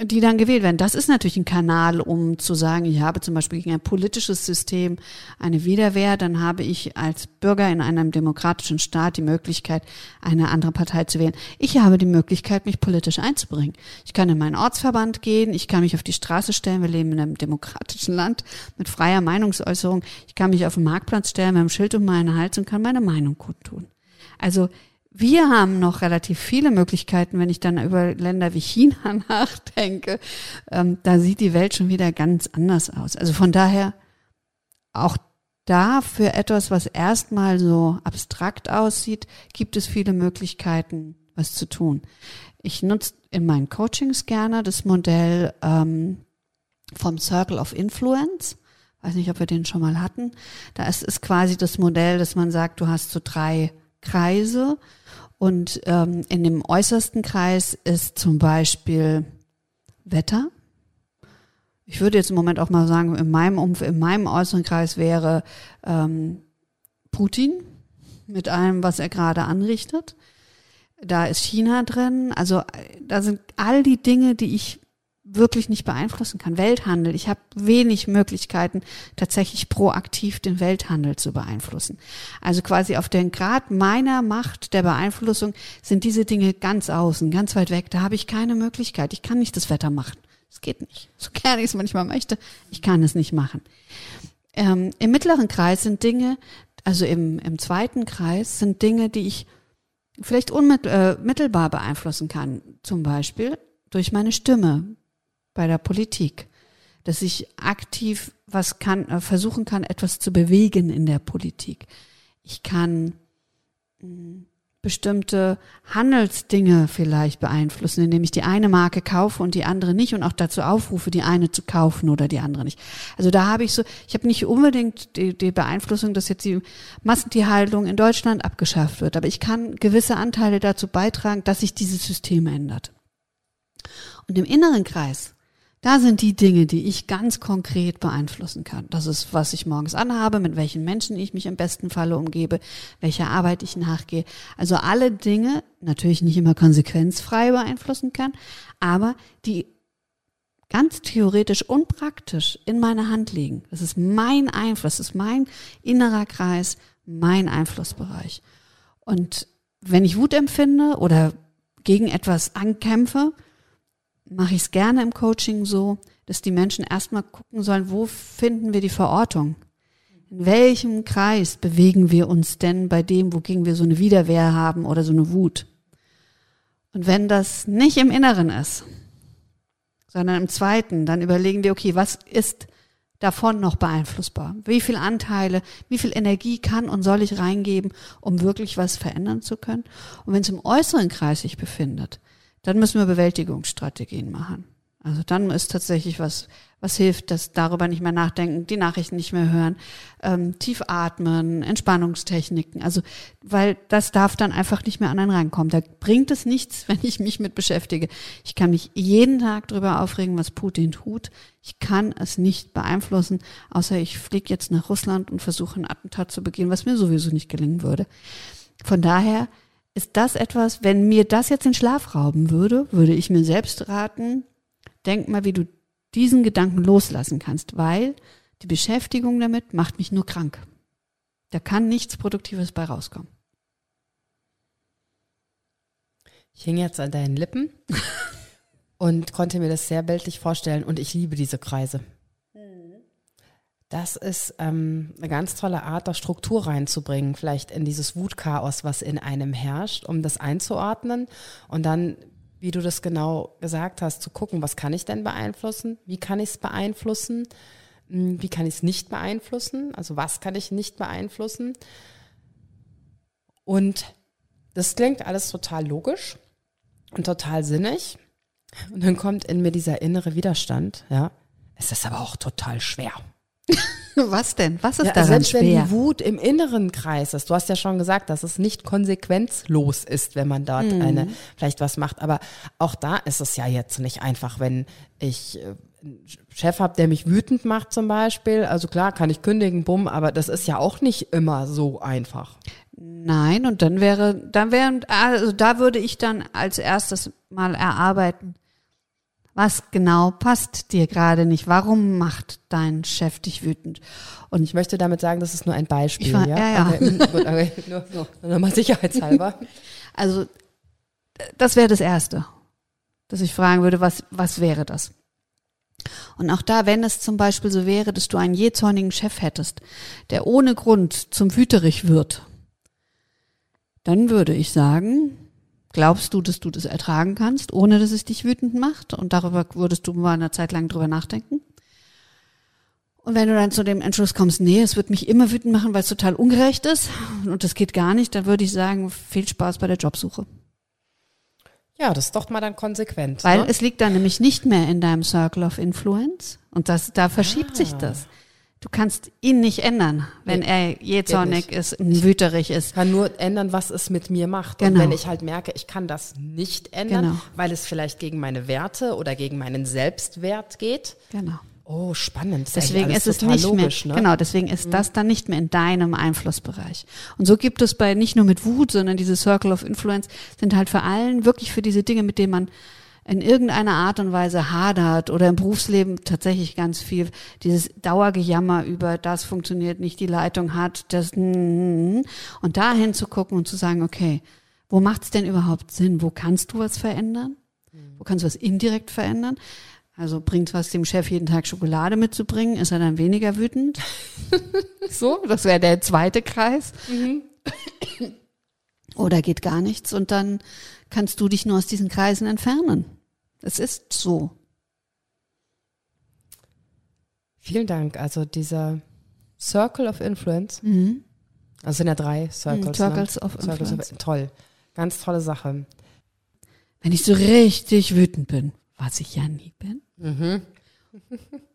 die dann gewählt werden. Das ist natürlich ein Kanal, um zu sagen, ich habe zum Beispiel gegen ein politisches System eine Widerwehr, dann habe ich als Bürger in einem demokratischen Staat die Möglichkeit, eine andere Partei zu wählen. Ich habe die Möglichkeit, mich politisch einzubringen. Ich kann in meinen Ortsverband gehen, ich kann mich auf die Straße stellen, wir leben in einem demokratischen Land mit freier Meinungsäußerung. Ich kann mich auf den Marktplatz stellen mit einem Schild um meinen Hals und kann meine Meinung kundtun. Also wir haben noch relativ viele Möglichkeiten, wenn ich dann über Länder wie China nachdenke. Ähm, da sieht die Welt schon wieder ganz anders aus. Also von daher auch da für etwas, was erstmal so abstrakt aussieht, gibt es viele Möglichkeiten, was zu tun. Ich nutze in meinen Coachings gerne das Modell ähm, vom Circle of Influence. Weiß nicht, ob wir den schon mal hatten. Da ist es quasi das Modell, dass man sagt, du hast so drei Kreise und ähm, in dem äußersten Kreis ist zum Beispiel Wetter. Ich würde jetzt im Moment auch mal sagen, in meinem Umf in meinem äußeren Kreis wäre ähm, Putin mit allem, was er gerade anrichtet. Da ist China drin. Also da sind all die Dinge, die ich wirklich nicht beeinflussen kann. Welthandel. Ich habe wenig Möglichkeiten, tatsächlich proaktiv den Welthandel zu beeinflussen. Also quasi auf den Grad meiner Macht der Beeinflussung sind diese Dinge ganz außen, ganz weit weg. Da habe ich keine Möglichkeit. Ich kann nicht das Wetter machen. Es geht nicht. So gerne ich es manchmal möchte, ich kann es nicht machen. Ähm, Im mittleren Kreis sind Dinge, also im, im zweiten Kreis sind Dinge, die ich vielleicht unmittelbar äh, beeinflussen kann. Zum Beispiel durch meine Stimme, bei der Politik, dass ich aktiv was kann, äh, versuchen kann, etwas zu bewegen in der Politik. Ich kann hm, bestimmte Handelsdinge vielleicht beeinflussen, indem ich die eine Marke kaufe und die andere nicht und auch dazu aufrufe, die eine zu kaufen oder die andere nicht. Also da habe ich so, ich habe nicht unbedingt die, die Beeinflussung, dass jetzt die Massentierhaltung in Deutschland abgeschafft wird, aber ich kann gewisse Anteile dazu beitragen, dass sich dieses System ändert. Und im inneren Kreis Da sind die Dinge, die ich ganz konkret beeinflussen kann. Das ist, was ich morgens anhabe, mit welchen Menschen ich mich im besten Falle umgebe, welcher Arbeit ich nachgehe. Also alle Dinge, natürlich nicht immer konsequenzfrei beeinflussen kann, aber die ganz theoretisch und praktisch in meiner Hand liegen. Das ist mein Einfluss, das ist mein innerer Kreis, mein Einflussbereich. Und wenn ich Wut empfinde oder gegen etwas ankämpfe, mache ich es gerne im Coaching so, dass die Menschen erstmal gucken sollen, wo finden wir die Verortung? In welchem Kreis bewegen wir uns denn bei dem, wogegen wir so eine Widerwehr haben oder so eine Wut? Und wenn das nicht im Inneren ist, sondern im zweiten, dann überlegen wir, okay, was ist davon noch beeinflussbar? Wie viel Anteile, wie viel Energie kann und soll ich reingeben, um wirklich was verändern zu können? Und wenn es im äußeren Kreis sich befindet, dann müssen wir Bewältigungsstrategien machen. Also dann ist tatsächlich was, was hilft, dass darüber nicht mehr nachdenken, die Nachrichten nicht mehr hören, ähm, tief atmen, Entspannungstechniken. Also, weil das darf dann einfach nicht mehr an einen rankommen. Da bringt es nichts, wenn ich mich mit beschäftige. Ich kann mich jeden Tag darüber aufregen, was Putin tut. Ich kann es nicht beeinflussen, außer ich fliege jetzt nach Russland und versuche ein Attentat zu begehen, was mir sowieso nicht gelingen würde. Von daher ist das etwas, wenn mir das jetzt den Schlaf rauben würde, würde ich mir selbst raten, denk mal, wie du diesen Gedanken loslassen kannst, weil die Beschäftigung damit macht mich nur krank. Da kann nichts Produktives bei rauskommen. Ich hing jetzt an deinen Lippen und konnte mir das sehr bildlich vorstellen und ich liebe diese Kreise. Das ist ähm, eine ganz tolle Art, da Struktur reinzubringen, vielleicht in dieses Wutchaos, was in einem herrscht, um das einzuordnen und dann, wie du das genau gesagt hast, zu gucken, was kann ich denn beeinflussen, wie kann ich es beeinflussen, hm, wie kann ich es nicht beeinflussen, also was kann ich nicht beeinflussen. Und das klingt alles total logisch und total sinnig. Und dann kommt in mir dieser innere Widerstand, ja. Es ist aber auch total schwer. Was denn? Was ist ja, daran selbst schwer? wenn die Wut im inneren Kreis ist. Du hast ja schon gesagt, dass es nicht konsequenzlos ist, wenn man dort mhm. eine vielleicht was macht. Aber auch da ist es ja jetzt nicht einfach, wenn ich äh, einen Chef habe, der mich wütend macht zum Beispiel. Also klar, kann ich kündigen, bumm, aber das ist ja auch nicht immer so einfach. Nein, und dann wäre, dann wäre, also da würde ich dann als erstes mal erarbeiten, was genau passt dir gerade nicht? Warum macht dein Chef dich wütend? Und ich möchte damit sagen, das ist nur ein Beispiel. War, ja, ja. ja. Okay, gut, okay, nur, nur mal sicherheitshalber. Also das wäre das Erste, dass ich fragen würde, was, was wäre das? Und auch da, wenn es zum Beispiel so wäre, dass du einen jähzornigen Chef hättest, der ohne Grund zum Wüterich wird, dann würde ich sagen, Glaubst du, dass du das ertragen kannst, ohne dass es dich wütend macht? Und darüber würdest du mal eine Zeit lang drüber nachdenken? Und wenn du dann zu dem Entschluss kommst, nee, es wird mich immer wütend machen, weil es total ungerecht ist und das geht gar nicht, dann würde ich sagen, viel Spaß bei der Jobsuche. Ja, das ist doch mal dann konsequent. Weil ne? es liegt dann nämlich nicht mehr in deinem Circle of Influence und das, da verschiebt ah. sich das. Du kannst ihn nicht ändern, wenn nee, er jähzornig ist, wüterig ist. Kann nur ändern, was es mit mir macht. Genau. Und wenn ich halt merke, ich kann das nicht ändern, genau. weil es vielleicht gegen meine Werte oder gegen meinen Selbstwert geht. Genau. Oh, spannend. deswegen ist es nicht logisch, mehr, ne? genau, deswegen ist mhm. das dann nicht mehr in deinem Einflussbereich. Und so gibt es bei nicht nur mit Wut, sondern diese Circle of Influence sind halt für allen wirklich für diese Dinge, mit denen man in irgendeiner Art und Weise hadert oder im Berufsleben tatsächlich ganz viel dieses Dauergejammer über das funktioniert nicht, die Leitung hat, das und dahin zu gucken und zu sagen, okay, wo macht es denn überhaupt Sinn? Wo kannst du was verändern? Wo kannst du was indirekt verändern? Also bringt was dem Chef jeden Tag Schokolade mitzubringen, ist er dann weniger wütend? so, das wäre der zweite Kreis. Mhm. Oder geht gar nichts und dann kannst du dich nur aus diesen Kreisen entfernen. Es ist so. Vielen Dank. Also dieser Circle of Influence. Mhm. Also sind ja drei Circles. Mhm, Circles ne? of Circles Influence. Of, toll. Ganz tolle Sache. Wenn ich so richtig wütend bin, was ich ja nie bin. Mhm.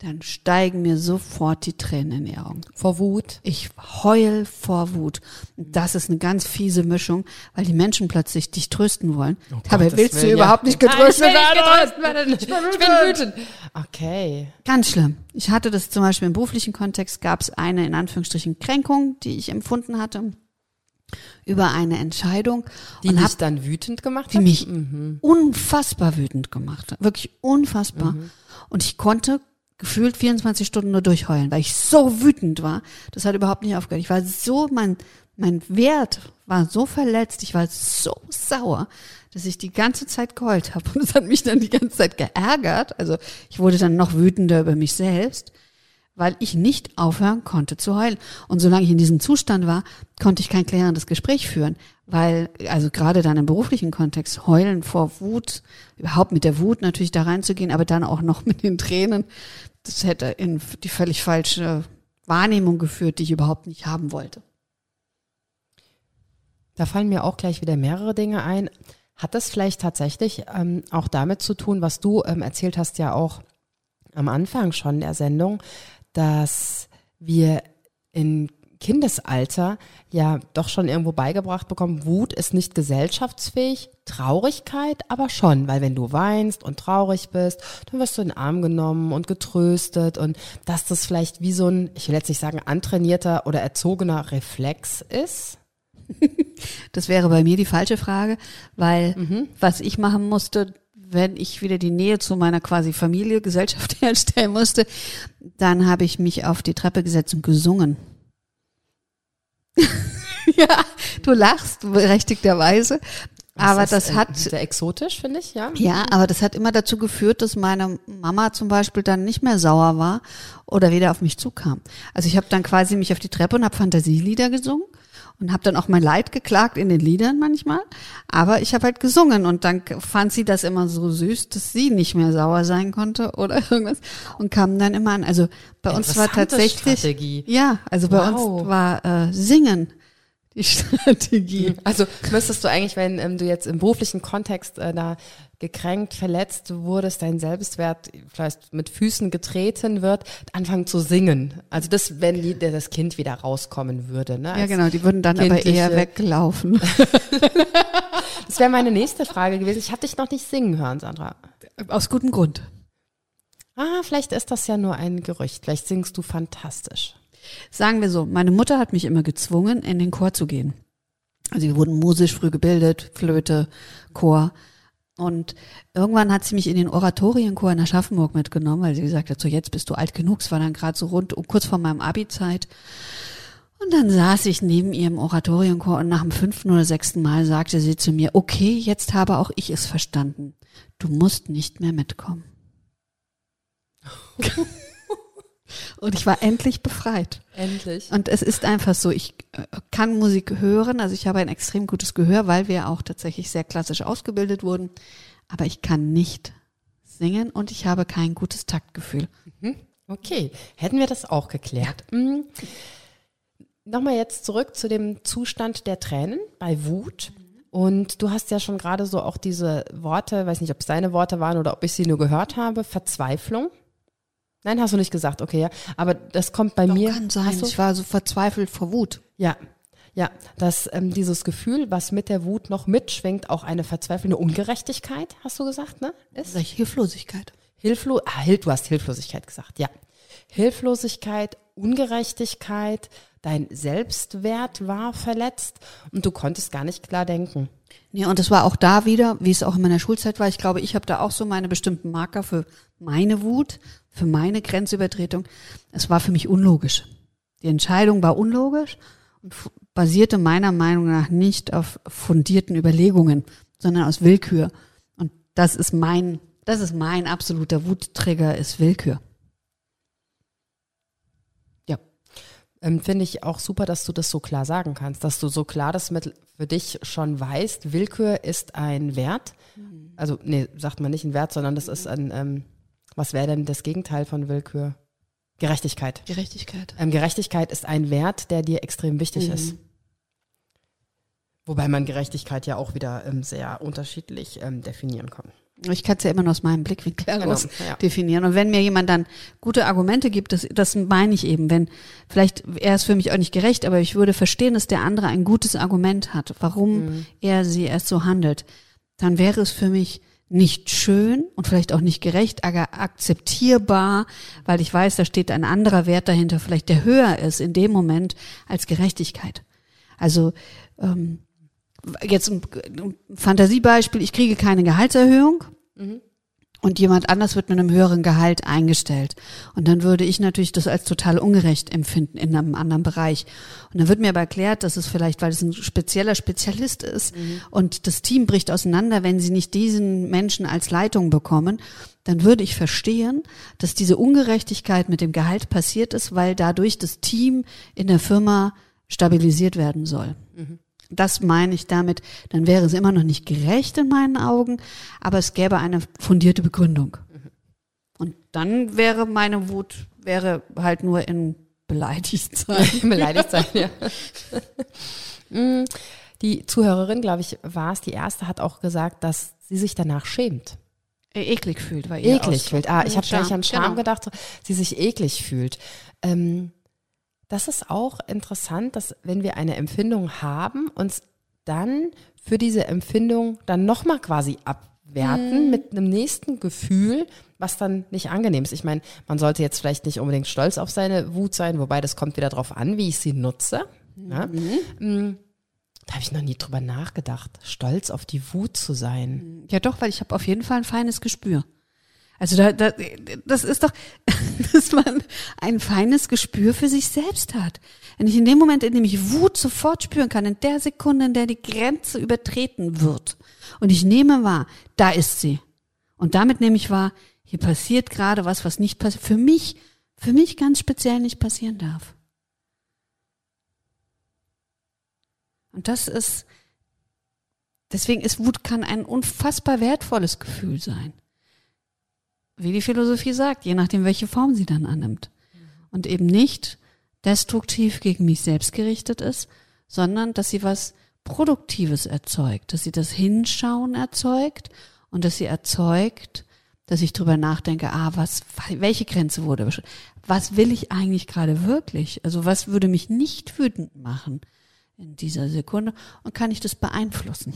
dann steigen mir sofort die Tränen in die Augen. Vor Wut? Ich heul vor Wut. Und das ist eine ganz fiese Mischung, weil die Menschen plötzlich dich trösten wollen. Oh Dabei willst Willen, du überhaupt nicht getröstet werden. Ich, ich bin wütend. Okay. Ganz schlimm. Ich hatte das zum Beispiel im beruflichen Kontext, gab es eine in Anführungsstrichen Kränkung, die ich empfunden hatte über eine Entscheidung. Die mich dann wütend gemacht hat? Die mich mhm. unfassbar wütend gemacht hat. Wirklich unfassbar. Mhm. Und ich konnte gefühlt 24 Stunden nur durchheulen, weil ich so wütend war. Das hat überhaupt nicht aufgehört. Ich war so, mein, mein Wert war so verletzt, ich war so sauer, dass ich die ganze Zeit geheult habe. Und es hat mich dann die ganze Zeit geärgert. Also ich wurde dann noch wütender über mich selbst weil ich nicht aufhören konnte zu heulen. Und solange ich in diesem Zustand war, konnte ich kein klärendes Gespräch führen, weil, also gerade dann im beruflichen Kontext, heulen vor Wut, überhaupt mit der Wut natürlich da reinzugehen, aber dann auch noch mit den Tränen, das hätte in die völlig falsche Wahrnehmung geführt, die ich überhaupt nicht haben wollte. Da fallen mir auch gleich wieder mehrere Dinge ein. Hat das vielleicht tatsächlich ähm, auch damit zu tun, was du ähm, erzählt hast, ja auch am Anfang schon der Sendung, dass wir in Kindesalter ja doch schon irgendwo beigebracht bekommen, Wut ist nicht gesellschaftsfähig, Traurigkeit aber schon, weil wenn du weinst und traurig bist, dann wirst du in den Arm genommen und getröstet und dass das vielleicht wie so ein, ich will jetzt nicht sagen antrainierter oder erzogener Reflex ist. Das wäre bei mir die falsche Frage, weil mhm. was ich machen musste, wenn ich wieder die Nähe zu meiner quasi Familie, Gesellschaft herstellen musste, dann habe ich mich auf die Treppe gesetzt und gesungen. ja, du lachst berechtigterweise. Aber das, das hat sehr exotisch, finde ich, ja. Ja, aber das hat immer dazu geführt, dass meine Mama zum Beispiel dann nicht mehr sauer war oder wieder auf mich zukam. Also ich habe dann quasi mich auf die Treppe und habe Fantasielieder gesungen und habe dann auch mein Leid geklagt in den Liedern manchmal. Aber ich habe halt gesungen und dann fand sie das immer so süß, dass sie nicht mehr sauer sein konnte oder irgendwas und kam dann immer an. Also bei uns war tatsächlich Strategie. ja, also bei wow. uns war äh, Singen die Strategie. Also müsstest du eigentlich, wenn ähm, du jetzt im beruflichen Kontext äh, da gekränkt, verletzt wurdest, dein Selbstwert vielleicht mit Füßen getreten wird, anfangen zu singen. Also das, wenn die, das Kind wieder rauskommen würde. Ne, ja, genau, die würden dann aber eher weglaufen. das wäre meine nächste Frage gewesen. Ich habe dich noch nicht singen hören, Sandra. Aus gutem Grund. Ah, vielleicht ist das ja nur ein Gerücht. Vielleicht singst du fantastisch. Sagen wir so, meine Mutter hat mich immer gezwungen, in den Chor zu gehen. Also wir wurden musisch früh gebildet, Flöte, Chor. Und irgendwann hat sie mich in den Oratorienchor in Aschaffenburg mitgenommen, weil sie gesagt hat, so jetzt bist du alt genug. Es war dann gerade so rund, kurz vor meinem Abi-Zeit. Und dann saß ich neben ihr im Oratorienchor und nach dem fünften oder sechsten Mal sagte sie zu mir, okay, jetzt habe auch ich es verstanden. Du musst nicht mehr mitkommen. Und ich war endlich befreit. Endlich. Und es ist einfach so, ich äh, kann Musik hören, also ich habe ein extrem gutes Gehör, weil wir auch tatsächlich sehr klassisch ausgebildet wurden, aber ich kann nicht singen und ich habe kein gutes Taktgefühl. Mhm. Okay, hätten wir das auch geklärt. Ja. Mhm. Nochmal jetzt zurück zu dem Zustand der Tränen bei Wut. Und du hast ja schon gerade so auch diese Worte, weiß nicht, ob es deine Worte waren oder ob ich sie nur gehört habe, Verzweiflung. Nein, hast du nicht gesagt, okay, ja. Aber das kommt bei Doch, mir. Kann sein. Ich war so verzweifelt vor Wut. Ja. Ja, dass ähm, dieses Gefühl, was mit der Wut noch mitschwingt, auch eine verzweifelnde Ungerechtigkeit, hast du gesagt, ne? Ist? Sag Hilflosigkeit. Hilflo ah, Hil du hast Hilflosigkeit gesagt, ja. Hilflosigkeit, Ungerechtigkeit, dein Selbstwert war verletzt und du konntest gar nicht klar denken. Nee, und es war auch da wieder, wie es auch in meiner Schulzeit war. Ich glaube, ich habe da auch so meine bestimmten Marker für meine Wut, für meine Grenzübertretung. Es war für mich unlogisch. Die Entscheidung war unlogisch und basierte meiner Meinung nach nicht auf fundierten Überlegungen, sondern aus Willkür. Und das ist mein, das ist mein absoluter Wutträger, ist Willkür. ähm, finde ich auch super, dass du das so klar sagen kannst, dass du so klar das mit für dich schon weißt. Willkür ist ein Wert. Mhm. Also, nee, sagt man nicht ein Wert, sondern das ist ein, ähm, was wäre denn das Gegenteil von Willkür? Gerechtigkeit. Gerechtigkeit. Ähm, Gerechtigkeit ist ein Wert, der dir extrem wichtig mhm. ist. Wobei man Gerechtigkeit ja auch wieder ähm, sehr unterschiedlich ähm, definieren kann. Ich kann es ja immer nur aus meinem Blickwinkel heraus genau, ja. definieren. Und wenn mir jemand dann gute Argumente gibt, das, das meine ich eben, wenn vielleicht er ist für mich auch nicht gerecht, aber ich würde verstehen, dass der andere ein gutes Argument hat, warum mhm. er sie erst so handelt, dann wäre es für mich nicht schön und vielleicht auch nicht gerecht, aber akzeptierbar, weil ich weiß, da steht ein anderer Wert dahinter, vielleicht der höher ist in dem Moment als Gerechtigkeit. Also ähm, jetzt ein Fantasiebeispiel, ich kriege keine Gehaltserhöhung. Mhm. Und jemand anders wird mit einem höheren Gehalt eingestellt. Und dann würde ich natürlich das als total ungerecht empfinden in einem anderen Bereich. Und dann wird mir aber erklärt, dass es vielleicht, weil es ein spezieller Spezialist ist mhm. und das Team bricht auseinander, wenn sie nicht diesen Menschen als Leitung bekommen, dann würde ich verstehen, dass diese Ungerechtigkeit mit dem Gehalt passiert ist, weil dadurch das Team in der Firma stabilisiert werden soll. Mhm. Das meine ich damit, dann wäre es immer noch nicht gerecht in meinen Augen, aber es gäbe eine fundierte Begründung. Und dann wäre meine Wut, wäre halt nur in beleidigt sein. beleidigt sein, ja. Mm, die Zuhörerin, glaube ich, war es, die erste, hat auch gesagt, dass sie sich danach schämt. Äh, eklig fühlt, weil ihr Eklig fühlt. Ah, ich habe gleich an Scham genau. gedacht, sie sich eklig fühlt. Ähm, das ist auch interessant, dass wenn wir eine Empfindung haben, uns dann für diese Empfindung dann nochmal quasi abwerten mhm. mit einem nächsten Gefühl, was dann nicht angenehm ist. Ich meine, man sollte jetzt vielleicht nicht unbedingt stolz auf seine Wut sein, wobei das kommt wieder darauf an, wie ich sie nutze. Ja? Mhm. Mm, da habe ich noch nie drüber nachgedacht, stolz auf die Wut zu sein. Ja doch, weil ich habe auf jeden Fall ein feines Gespür. Also da, da, das ist doch, dass man ein feines Gespür für sich selbst hat. Wenn ich in dem Moment, in dem ich Wut sofort spüren kann, in der Sekunde, in der die Grenze übertreten wird, und ich nehme wahr, da ist sie. Und damit nehme ich wahr, hier passiert gerade was, was nicht passiert, für mich, für mich ganz speziell nicht passieren darf. Und das ist, deswegen ist Wut kann ein unfassbar wertvolles Gefühl sein wie die Philosophie sagt, je nachdem, welche Form sie dann annimmt. Und eben nicht destruktiv gegen mich selbst gerichtet ist, sondern dass sie was Produktives erzeugt, dass sie das Hinschauen erzeugt und dass sie erzeugt, dass ich drüber nachdenke, ah, was, welche Grenze wurde, was will ich eigentlich gerade wirklich? Also was würde mich nicht wütend machen in dieser Sekunde und kann ich das beeinflussen?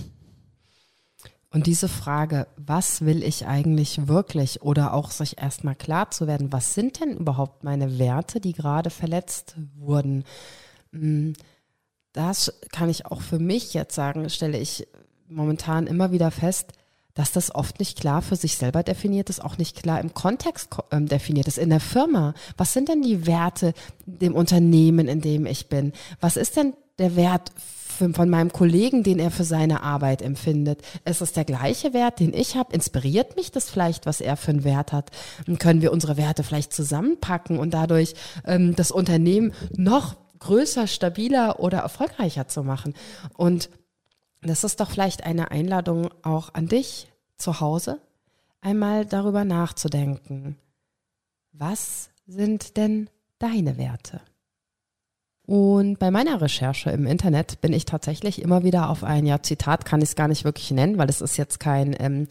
Und diese Frage, was will ich eigentlich wirklich oder auch sich erstmal klar zu werden, was sind denn überhaupt meine Werte, die gerade verletzt wurden? Hm, das kann ich auch für mich jetzt sagen, stelle ich momentan immer wieder fest, dass das oft nicht klar für sich selber definiert ist, auch nicht klar im Kontext ähm, definiert ist, in der Firma. Was sind denn die Werte dem Unternehmen, in dem ich bin? Was ist denn der Wert für, von meinem Kollegen, den er für seine Arbeit empfindet? Ist es der gleiche Wert, den ich habe? Inspiriert mich das vielleicht, was er für einen Wert hat? Und können wir unsere Werte vielleicht zusammenpacken und dadurch ähm, das Unternehmen noch größer, stabiler oder erfolgreicher zu machen? Und das ist doch vielleicht eine Einladung auch an dich zu Hause, einmal darüber nachzudenken. Was sind denn deine Werte? Und bei meiner Recherche im Internet bin ich tatsächlich immer wieder auf ein ja, Zitat, kann ich es gar nicht wirklich nennen, weil es ist jetzt kein ähm,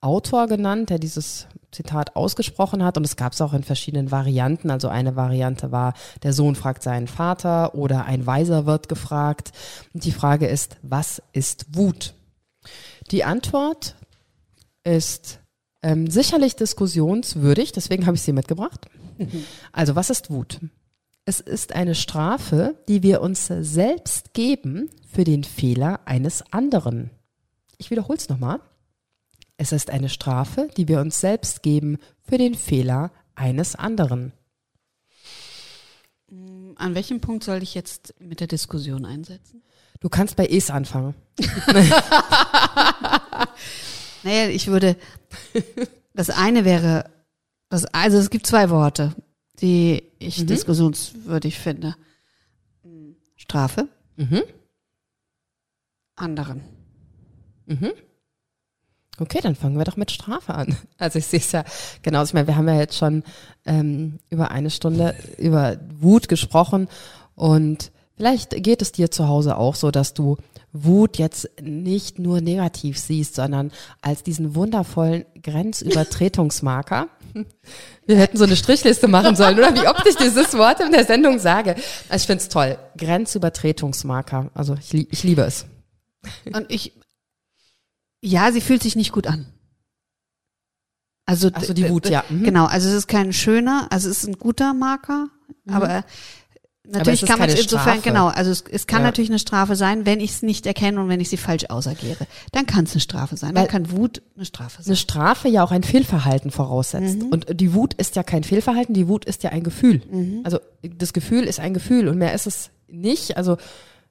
Autor genannt, der dieses Zitat ausgesprochen hat. Und es gab es auch in verschiedenen Varianten. Also eine Variante war, der Sohn fragt seinen Vater oder ein Weiser wird gefragt. Und die Frage ist, was ist Wut? Die Antwort ist ähm, sicherlich diskussionswürdig, deswegen habe ich sie mitgebracht. Also, was ist Wut? Es ist eine Strafe, die wir uns selbst geben für den Fehler eines anderen. Ich wiederhole es nochmal. Es ist eine Strafe, die wir uns selbst geben für den Fehler eines anderen. An welchem Punkt soll ich jetzt mit der Diskussion einsetzen? Du kannst bei Es anfangen. naja, ich würde, das eine wäre, das, also es gibt zwei Worte die ich mhm. diskussionswürdig finde. Strafe. Mhm. Anderen. Mhm. Okay, dann fangen wir doch mit Strafe an. Also ich sehe es ja genau. Ich meine, wir haben ja jetzt schon ähm, über eine Stunde über Wut gesprochen und vielleicht geht es dir zu Hause auch so, dass du Wut jetzt nicht nur negativ siehst, sondern als diesen wundervollen Grenzübertretungsmarker. Wir hätten so eine Strichliste machen sollen, oder wie oft ich dieses Wort in der Sendung sage. Also ich finde es toll. Grenzübertretungsmarker. Also ich, ich liebe es. Und ich, ja, sie fühlt sich nicht gut an. Also, also die Wut, ja. Mhm. Genau, also es ist kein schöner, also es ist ein guter Marker, mhm. aber natürlich kann man es insofern, Strafe. genau, also es, es kann ja. natürlich eine Strafe sein, wenn ich es nicht erkenne und wenn ich sie falsch ausagiere. Dann kann es eine Strafe sein. Weil dann kann Wut eine Strafe sein. Eine Strafe ja auch ein Fehlverhalten voraussetzt. Mhm. Und die Wut ist ja kein Fehlverhalten, die Wut ist ja ein Gefühl. Mhm. Also das Gefühl ist ein Gefühl und mehr ist es nicht. Also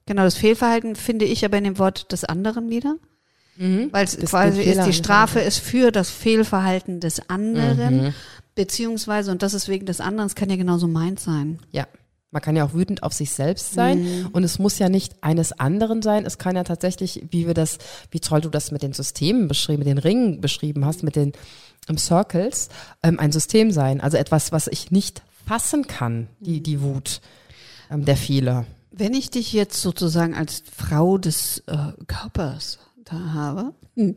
Genau, das Fehlverhalten finde ich aber in dem Wort des anderen wieder. Mhm. Weil es quasi ist, die Strafe ist für das Fehlverhalten des anderen, mhm. beziehungsweise, und das ist wegen des anderen, es kann ja genauso meint sein. Ja. Man kann ja auch wütend auf sich selbst sein mhm. und es muss ja nicht eines anderen sein. Es kann ja tatsächlich, wie wir das, wie toll du das mit den Systemen beschrieben, mit den Ringen beschrieben hast, mit den um, Circles, ähm, ein System sein. Also etwas, was ich nicht fassen kann, die, die Wut ähm, der viele. Wenn ich dich jetzt sozusagen als Frau des äh, Körpers da habe hm,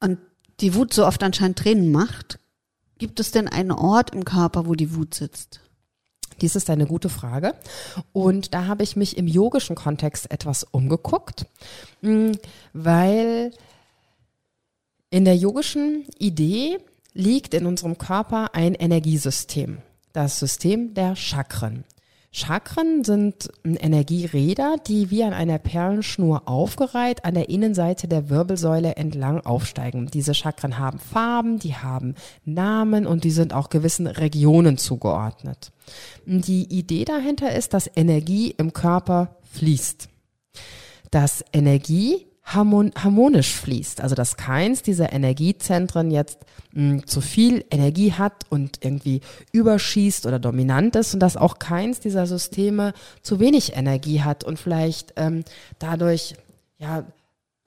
und die Wut so oft anscheinend Tränen macht, gibt es denn einen Ort im Körper, wo die Wut sitzt? Dies ist eine gute Frage. Und da habe ich mich im yogischen Kontext etwas umgeguckt, hm, weil in der yogischen Idee liegt in unserem Körper ein Energiesystem, das System der Chakren. Chakren sind Energieräder, die wie an einer Perlenschnur aufgereiht an der Innenseite der Wirbelsäule entlang aufsteigen. Diese Chakren haben Farben, die haben Namen und die sind auch gewissen Regionen zugeordnet. Die Idee dahinter ist, dass Energie im Körper fließt. Dass Energie harmonisch fließt. Also dass keins dieser Energiezentren jetzt mh, hm, zu viel Energie hat und irgendwie überschießt oder dominant ist und dass auch keins dieser Systeme zu wenig Energie hat und vielleicht ähm, dadurch ja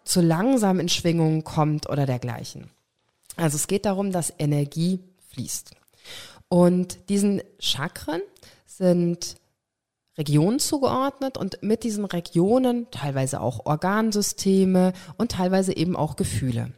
zu langsam in Schwingungen kommt oder dergleichen. Also es geht darum, dass Energie fließt. Und diesen Chakren sind Regionen zugeordnet und mit diesen Regionen teilweise auch Organsysteme und teilweise eben auch Gefühle.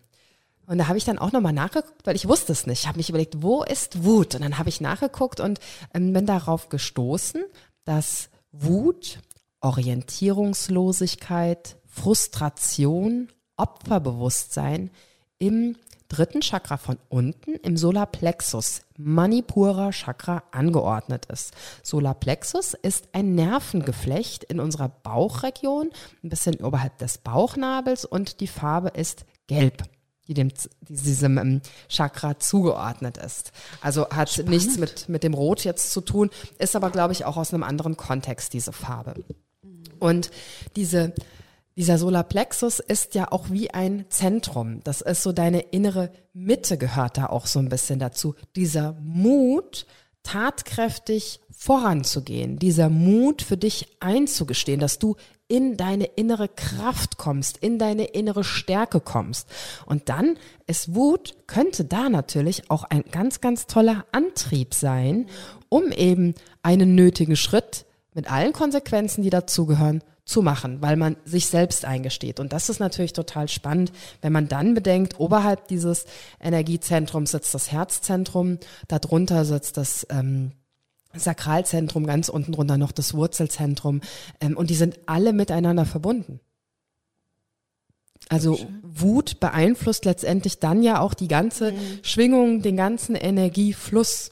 Und da habe ich dann auch nochmal nachgeguckt, weil ich wusste es nicht. Ich habe mich überlegt, wo ist Wut? Und dann habe ich nachgeguckt und ähm, bin darauf gestoßen, dass Wut, Orientierungslosigkeit, Frustration, Opferbewusstsein im dritten Chakra von unten im Solarplexus, Manipura Chakra, angeordnet ist. Solarplexus ist ein Nervengeflecht in unserer Bauchregion, ein bisschen oberhalb des Bauchnabels und die Farbe ist gelb die dem diesem ähm, Chakra zugeordnet ist. Also hat Spannend. nichts mit mit dem Rot jetzt zu tun, ist aber glaube ich auch aus einem anderen Kontext diese Farbe. Und diese dieser Solarplexus ist ja auch wie ein Zentrum. Das ist so deine innere Mitte gehört da auch so ein bisschen dazu. Dieser Mut, tatkräftig voranzugehen, dieser Mut für dich einzugestehen, dass du in deine innere Kraft kommst, in deine innere Stärke kommst. Und dann ist Wut, könnte da natürlich auch ein ganz, ganz toller Antrieb sein, um eben einen nötigen Schritt mit allen Konsequenzen, die dazugehören, zu machen, weil man sich selbst eingesteht. Und das ist natürlich total spannend, wenn man dann bedenkt, oberhalb dieses Energiezentrums sitzt das Herzzentrum, darunter sitzt das ähm, Sakralzentrum, ganz unten drunter noch das Wurzelzentrum. Ähm, und die sind alle miteinander verbunden. Also Wut beeinflusst letztendlich dann ja auch die ganze mhm. Schwingung, den ganzen Energiefluss.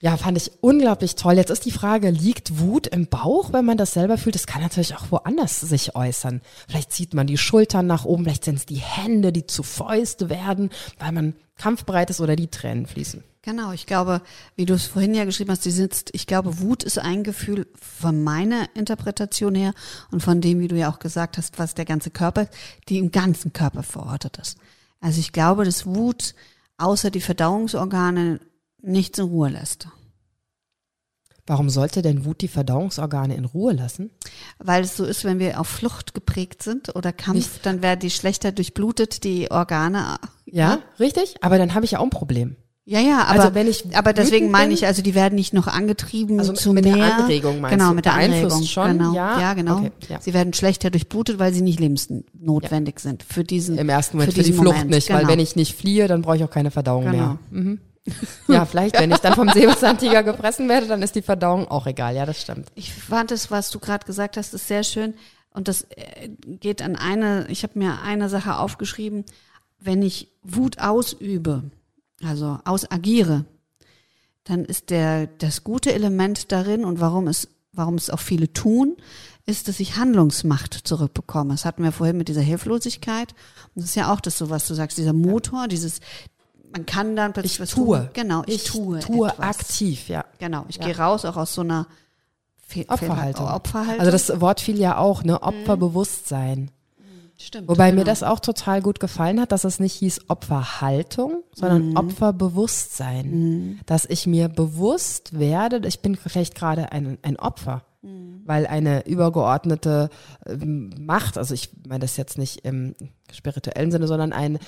Ja, fand ich unglaublich toll. Jetzt ist die Frage, liegt Wut im Bauch, wenn man das selber fühlt? Das kann natürlich auch woanders sich äußern. Vielleicht zieht man die Schultern nach oben, vielleicht sind es die Hände, die zu Fäuste werden, weil man kampfbereit ist oder die Tränen fließen. Genau, ich glaube, wie du es vorhin ja geschrieben hast, die sitzt, ich glaube, Wut ist ein Gefühl von meiner Interpretation her und von dem, wie du ja auch gesagt hast, was der ganze Körper, die im ganzen Körper verortet ist. Also ich glaube, dass Wut außer die Verdauungsorgane nichts in Ruhe lässt. Warum sollte denn Wut die Verdauungsorgane in Ruhe lassen? Weil es so ist, wenn wir auf Flucht geprägt sind oder Kampf, Nicht. dann werden die schlechter durchblutet, die Organe. Ja, ja? richtig. Aber dann habe ich ja auch ein Problem. Ja, ja, aber, also wenn ich aber deswegen meine ich, also die werden nicht noch angetrieben also zu mit mehr. der Anregung meinst genau, du? mit der Anregung. schon, genau. ja, ja genau. Okay, ja. Sie werden schlechter durchblutet, weil sie nicht lebensnotwendig ja. sind für diesen Im ersten Moment, für, für die Flucht Moment. nicht, genau. weil wenn ich nicht fliehe, dann brauche ich auch keine Verdauung Genau. mehr. Mhm. Ja, vielleicht, wenn ich dann vom Säbelzahntiger gefressen werde, dann ist die Verdauung auch egal. Ja, das stimmt. Ich fand es, was du gerade gesagt hast, ist sehr schön. Und das äh, geht an eine, ich habe mir eine Sache aufgeschrieben, wenn ich Wut ausübe, also ausagiere, dann ist der, das gute Element darin und warum es, warum es auch viele tun, ist, dass ich Handlungsmacht zurückbekomme. Das hatten wir vorhin mit dieser Hilflosigkeit. Und das ist ja auch das so, was du sagst, dieser Motor, dieses, man kann dann plötzlich ich was tue. tun. Genau, ich, Ich tue. tue etwas. aktiv, ja. Genau, ich Ja. gehe raus auch aus so einer Fe Opferhaltung. Opferhaltung. Also das Wort fiel ja auch, ne? Opferbewusstsein. stimmt. Wobei genau. mir das auch total gut gefallen hat, dass es nicht hieß Opferhaltung, sondern Mhm. Opferbewusstsein. Dass ich mir bewusst werde, ich bin vielleicht gerade ein, ein Opfer. Mhm. Weil eine übergeordnete ähm, Macht, also ich meine das jetzt nicht im spirituellen Sinne, sondern ein,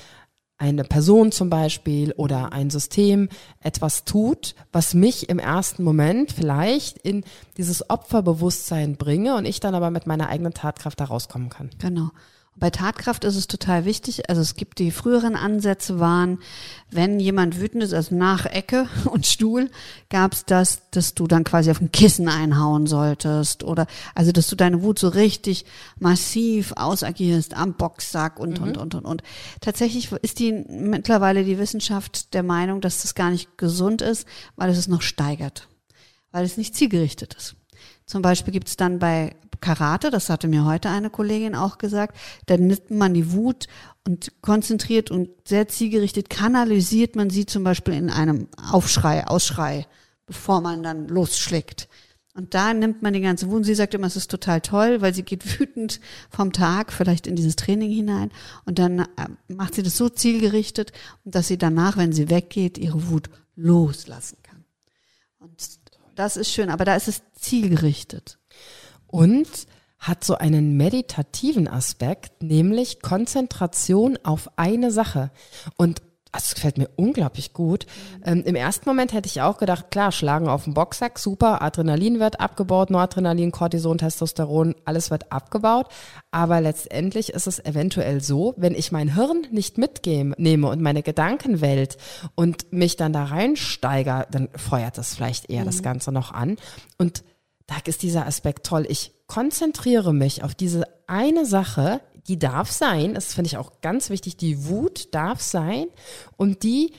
eine Person zum Beispiel oder ein System etwas tut, was mich im ersten Moment vielleicht in dieses Opferbewusstsein bringe und ich dann aber mit meiner eigenen Tatkraft da rauskommen kann. Genau. Bei Tatkraft ist es total wichtig. Also es gibt die früheren Ansätze waren, wenn jemand wütend ist, also nach Ecke und Stuhl, gab es das, dass du dann quasi auf ein Kissen einhauen solltest oder also dass du deine Wut so richtig massiv ausagierst am Boxsack und und und und und. Tatsächlich ist die mittlerweile die Wissenschaft der Meinung, dass das gar nicht gesund ist, weil es es noch steigert, weil es nicht zielgerichtet ist. Zum Beispiel gibt es dann bei Karate, das hatte mir heute eine Kollegin auch gesagt, da nimmt man die Wut und konzentriert und sehr zielgerichtet kanalisiert man sie zum Beispiel in einem Aufschrei, Ausschrei, bevor man dann losschlägt. Und da nimmt man die ganze Wut. Und sie sagt immer, es ist total toll, weil sie geht wütend vom Tag vielleicht in dieses Training hinein und dann äh, macht sie das so zielgerichtet, dass sie danach, wenn sie weggeht, ihre Wut loslassen kann. Und das ist schön, aber da ist es zielgerichtet. Und hat so einen meditativen Aspekt, nämlich Konzentration auf eine Sache. Und das gefällt mir unglaublich gut. Ähm, Im ersten Moment hätte ich auch gedacht, klar, schlagen auf den Boxsack, super, Adrenalin wird abgebaut, Noradrenalin, Cortison, Testosteron, alles wird abgebaut. Aber letztendlich ist es eventuell so, wenn ich mein Hirn nicht mitnehme und meine Gedankenwelt und mich dann da reinsteige, dann feuert das vielleicht eher das Ganze noch an. Und da ist dieser Aspekt toll. Ich konzentriere mich auf diese eine Sache, die darf sein, das finde ich auch ganz wichtig, die Wut darf sein und die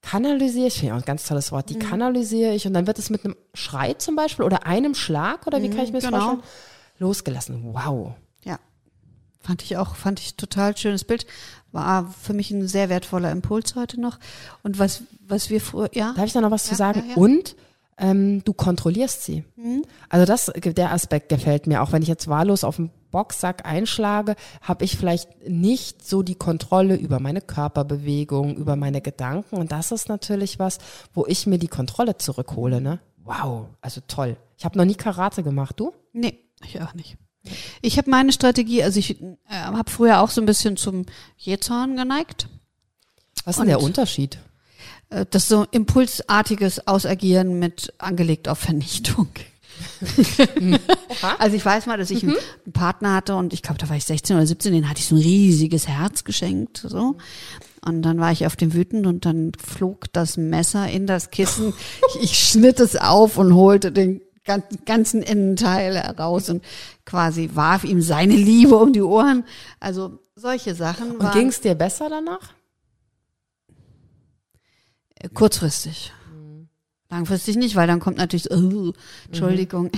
kanalisiere ich, finde ich auch ein ganz tolles Wort, die kanalisiere ich und dann wird es mit einem Schrei zum Beispiel oder einem Schlag oder wie kann ich mir das genau. vorstellen, losgelassen. Wow. Ja. Fand ich auch, fand ich total schönes Bild. War für mich ein sehr wertvoller Impuls heute noch. Und was, was wir früher, ja. Darf ich da noch was zu Ja, sagen? ja, ja. Und ähm, du kontrollierst sie. Also das, der Aspekt gefällt mir. Auch wenn ich jetzt wahllos auf den Boxsack einschlage, habe ich vielleicht nicht so die Kontrolle über meine Körperbewegung, über meine Gedanken. Und das ist natürlich was, wo ich mir die Kontrolle zurückhole. Ne? Wow, also toll. Ich habe noch nie Karate gemacht, du? Nee, ich auch nicht. Ich habe meine Strategie, also ich äh, habe früher auch so ein bisschen zum Jezorn geneigt. Was ist denn der Unterschied? Äh, Das so impulsartiges Ausagieren mit angelegt auf Vernichtung. also ich weiß mal, dass ich einen, einen Partner hatte und ich glaube, da war ich 16 oder 17, den hatte ich so ein riesiges Herz geschenkt, so. Und dann war ich auf dem wütend und dann flog das Messer in das Kissen. Ich, ich schnitt es auf und holte den gan- ganzen Innenteil heraus und quasi warf ihm seine Liebe um die Ohren. Also solche Sachen Und ging es dir besser danach? Kurzfristig. Langfristig nicht, weil dann kommt natürlich, so, oh, Entschuldigung,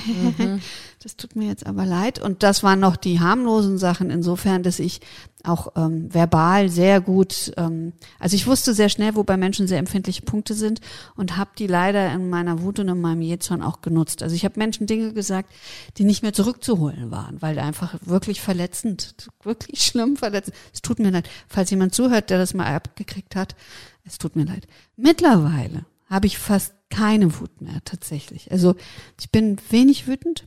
das tut mir jetzt aber leid. Und das waren noch die harmlosen Sachen, insofern, dass ich auch ähm, verbal sehr gut, ähm, also ich wusste sehr schnell, wo bei Menschen sehr empfindliche Punkte sind und habe die leider in meiner Wut und in meinem Jezorn auch genutzt. Also ich habe Menschen Dinge gesagt, die nicht mehr zurückzuholen waren, weil einfach wirklich verletzend, wirklich schlimm verletzend. Es tut mir leid, falls jemand zuhört, der das mal abgekriegt hat, es tut mir leid. Mittlerweile habe ich fast keine Wut mehr tatsächlich. Also ich bin wenig wütend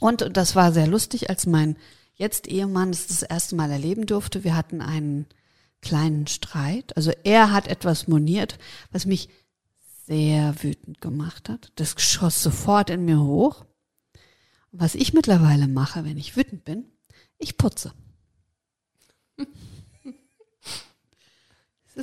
und das war sehr lustig, als mein jetzt Ehemann das das erste Mal erleben durfte. Wir hatten einen kleinen Streit. Also er hat etwas moniert, was mich sehr wütend gemacht hat. Das schoss sofort in mir hoch. Und was ich mittlerweile mache, wenn ich wütend bin, ich putze.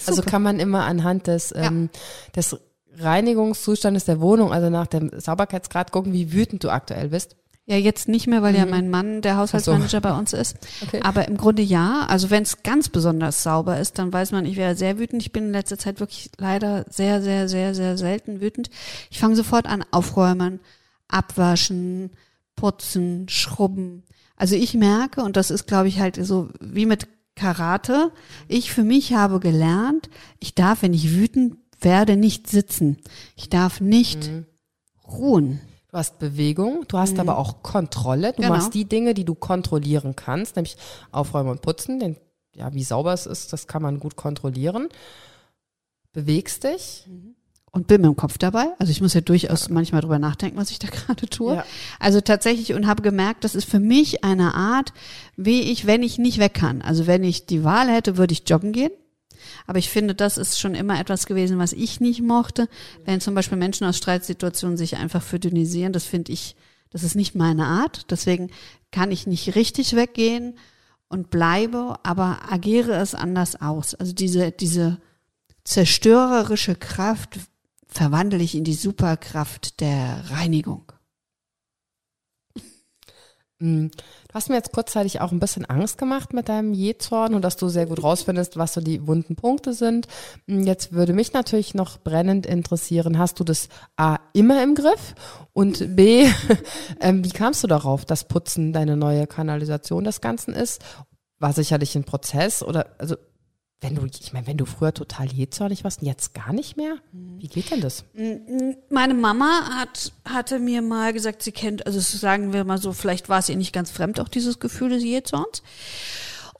also kann man immer anhand des, ja. ähm, des Reinigungszustandes der Wohnung, also nach dem Sauberkeitsgrad gucken, wie wütend du aktuell bist. Ja, jetzt nicht mehr, weil mhm. ja mein Mann der Haushaltsmanager so. bei uns ist. Okay. Aber im Grunde ja. Also wenn es ganz besonders sauber ist, dann weiß man, ich wäre sehr wütend. Ich bin in letzter Zeit wirklich leider sehr, sehr, sehr, sehr selten wütend. Ich fange sofort an, aufräumen, abwaschen, putzen, schrubben. Also ich merke, und das ist, glaube ich, halt so wie mit Karate. Ich für mich habe gelernt, ich darf, wenn ich wütend werde, nicht sitzen. Ich darf nicht mhm. ruhen. Du hast Bewegung, du hast mhm. aber auch Kontrolle. Du genau. machst die Dinge, die du kontrollieren kannst, nämlich Aufräumen und Putzen. Denn ja, wie sauber es ist, das kann man gut kontrollieren. Bewegst dich. Mhm. Und bin mit dem Kopf dabei. Also ich muss ja durchaus manchmal drüber nachdenken, was ich da gerade tue. Ja. Also tatsächlich und habe gemerkt, das ist für mich eine Art, wie ich, wenn ich nicht weg kann. Also wenn ich die Wahl hätte, würde ich joggen gehen. Aber ich finde, das ist schon immer etwas gewesen, was ich nicht mochte. Wenn zum Beispiel Menschen aus Streitsituationen sich einfach verdünnisieren, das finde ich, das ist nicht meine Art. Deswegen kann ich nicht richtig weggehen und bleibe, aber agiere es anders aus. Also diese, diese zerstörerische Kraft verwandle ich in die Superkraft der Reinigung. Du hast mir jetzt kurzzeitig auch ein bisschen Angst gemacht mit deinem Jezorn und dass du sehr gut rausfindest, was so die wunden Punkte sind. Mm, jetzt würde mich natürlich noch brennend interessieren, hast du das A immer im Griff und B, ähm, wie kamst du darauf, dass Putzen deine neue Kanalisation des Ganzen ist? War sicherlich ein Prozess oder also wenn du, ich meine, wenn du früher total jähzornig warst und jetzt gar nicht mehr, wie geht denn das? Meine Mama hat, hatte mir mal gesagt, sie kennt, also sagen wir mal so, vielleicht war es ihr nicht ganz fremd, auch dieses Gefühl des Jähzorns.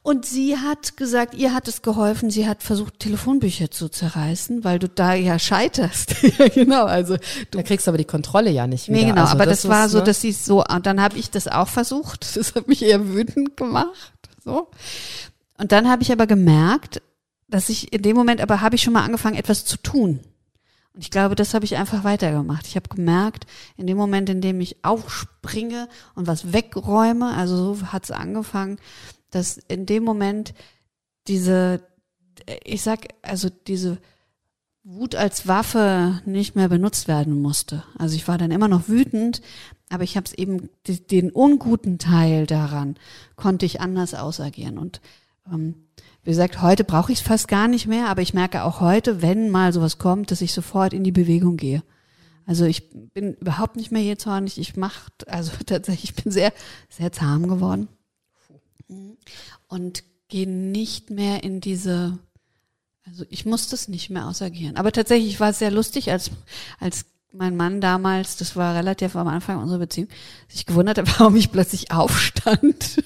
Und sie hat gesagt, ihr hat es geholfen, sie hat versucht, Telefonbücher zu zerreißen, weil du da ja scheiterst. ja, genau, also. Du da kriegst aber die Kontrolle ja nicht mehr. Nee, genau, also aber das, das war ist, so, ne? dass sie so, und dann habe ich das auch versucht. Das hat mich eher wütend gemacht. So. Und dann habe ich aber gemerkt, dass ich in dem Moment aber habe ich schon mal angefangen, etwas zu tun. Und ich glaube, das habe ich einfach weitergemacht. Ich habe gemerkt, in dem Moment, in dem ich aufspringe und was wegräume, also so hat es angefangen, dass in dem Moment diese, ich sag, also diese Wut als Waffe nicht mehr benutzt werden musste. Also ich war dann immer noch wütend, aber ich habe es eben den unguten Teil daran konnte ich anders ausagieren und ähm, wie gesagt, heute brauche ich es fast gar nicht mehr, aber ich merke auch heute, wenn mal sowas kommt, dass ich sofort in die Bewegung gehe. Also ich bin überhaupt nicht mehr hier zornig. Ich mache, also tatsächlich, ich bin sehr, sehr zahm geworden. Und gehe nicht mehr in diese, also ich muss das nicht mehr ausagieren. Aber tatsächlich war es sehr lustig, als, als mein Mann damals, das war relativ am Anfang unserer Beziehung, sich gewundert hat, warum ich plötzlich aufstand,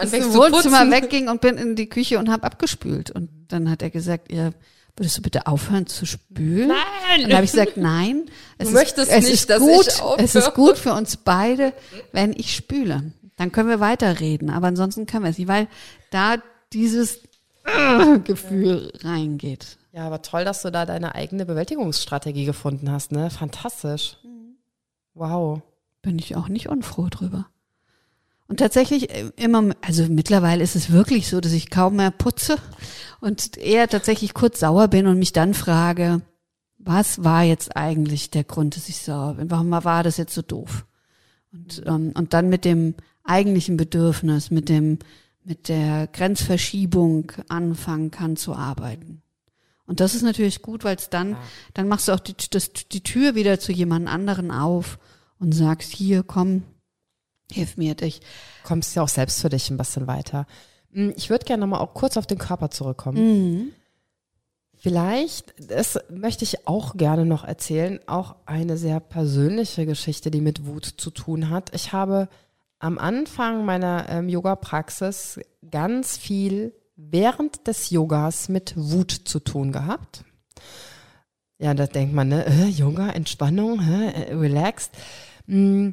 aus dem Wohnzimmer wegging und bin in die Küche und habe abgespült. Und dann hat er gesagt, ja, würdest du bitte aufhören zu spülen? Nein! Und dann habe ich gesagt, nein. Es du möchtest ist, es nicht, ist dass gut, ich aufhöre. Es ist gut für uns beide, wenn ich spüle. Dann können wir weiterreden, aber ansonsten können wir es nicht, weil da dieses Gefühl reingeht. Ja, aber toll, dass du da deine eigene Bewältigungsstrategie gefunden hast, ne? Fantastisch. Mhm. Wow. Bin ich auch nicht unfroh drüber. Und tatsächlich äh, immer, also mittlerweile ist es wirklich so, dass ich kaum mehr putze und eher tatsächlich kurz sauer bin und mich dann frage, was war jetzt eigentlich der Grund, dass ich sauer bin? Warum war das jetzt so doof? Und, ähm, und dann mit dem eigentlichen Bedürfnis, mit dem, mit der Grenzverschiebung anfangen kann zu arbeiten. Und das ist natürlich gut, weil es dann, ja. dann machst du auch die, das, die Tür wieder zu jemand anderen auf und sagst, hier, komm, hilf mir dich. Kommst ja auch selbst für dich ein bisschen weiter. Hm, ich würde gerne nochmal auch kurz auf den Körper zurückkommen. Mhm. Vielleicht, das möchte ich auch gerne noch erzählen, auch eine sehr persönliche Geschichte, die mit Wut zu tun hat. Ich habe am Anfang meiner ähm, Yoga-Praxis ganz viel während des Yogas mit Wut zu tun gehabt. Ja, da denkt man, ne, äh, Yoga, Entspannung, äh, relaxed. Mm,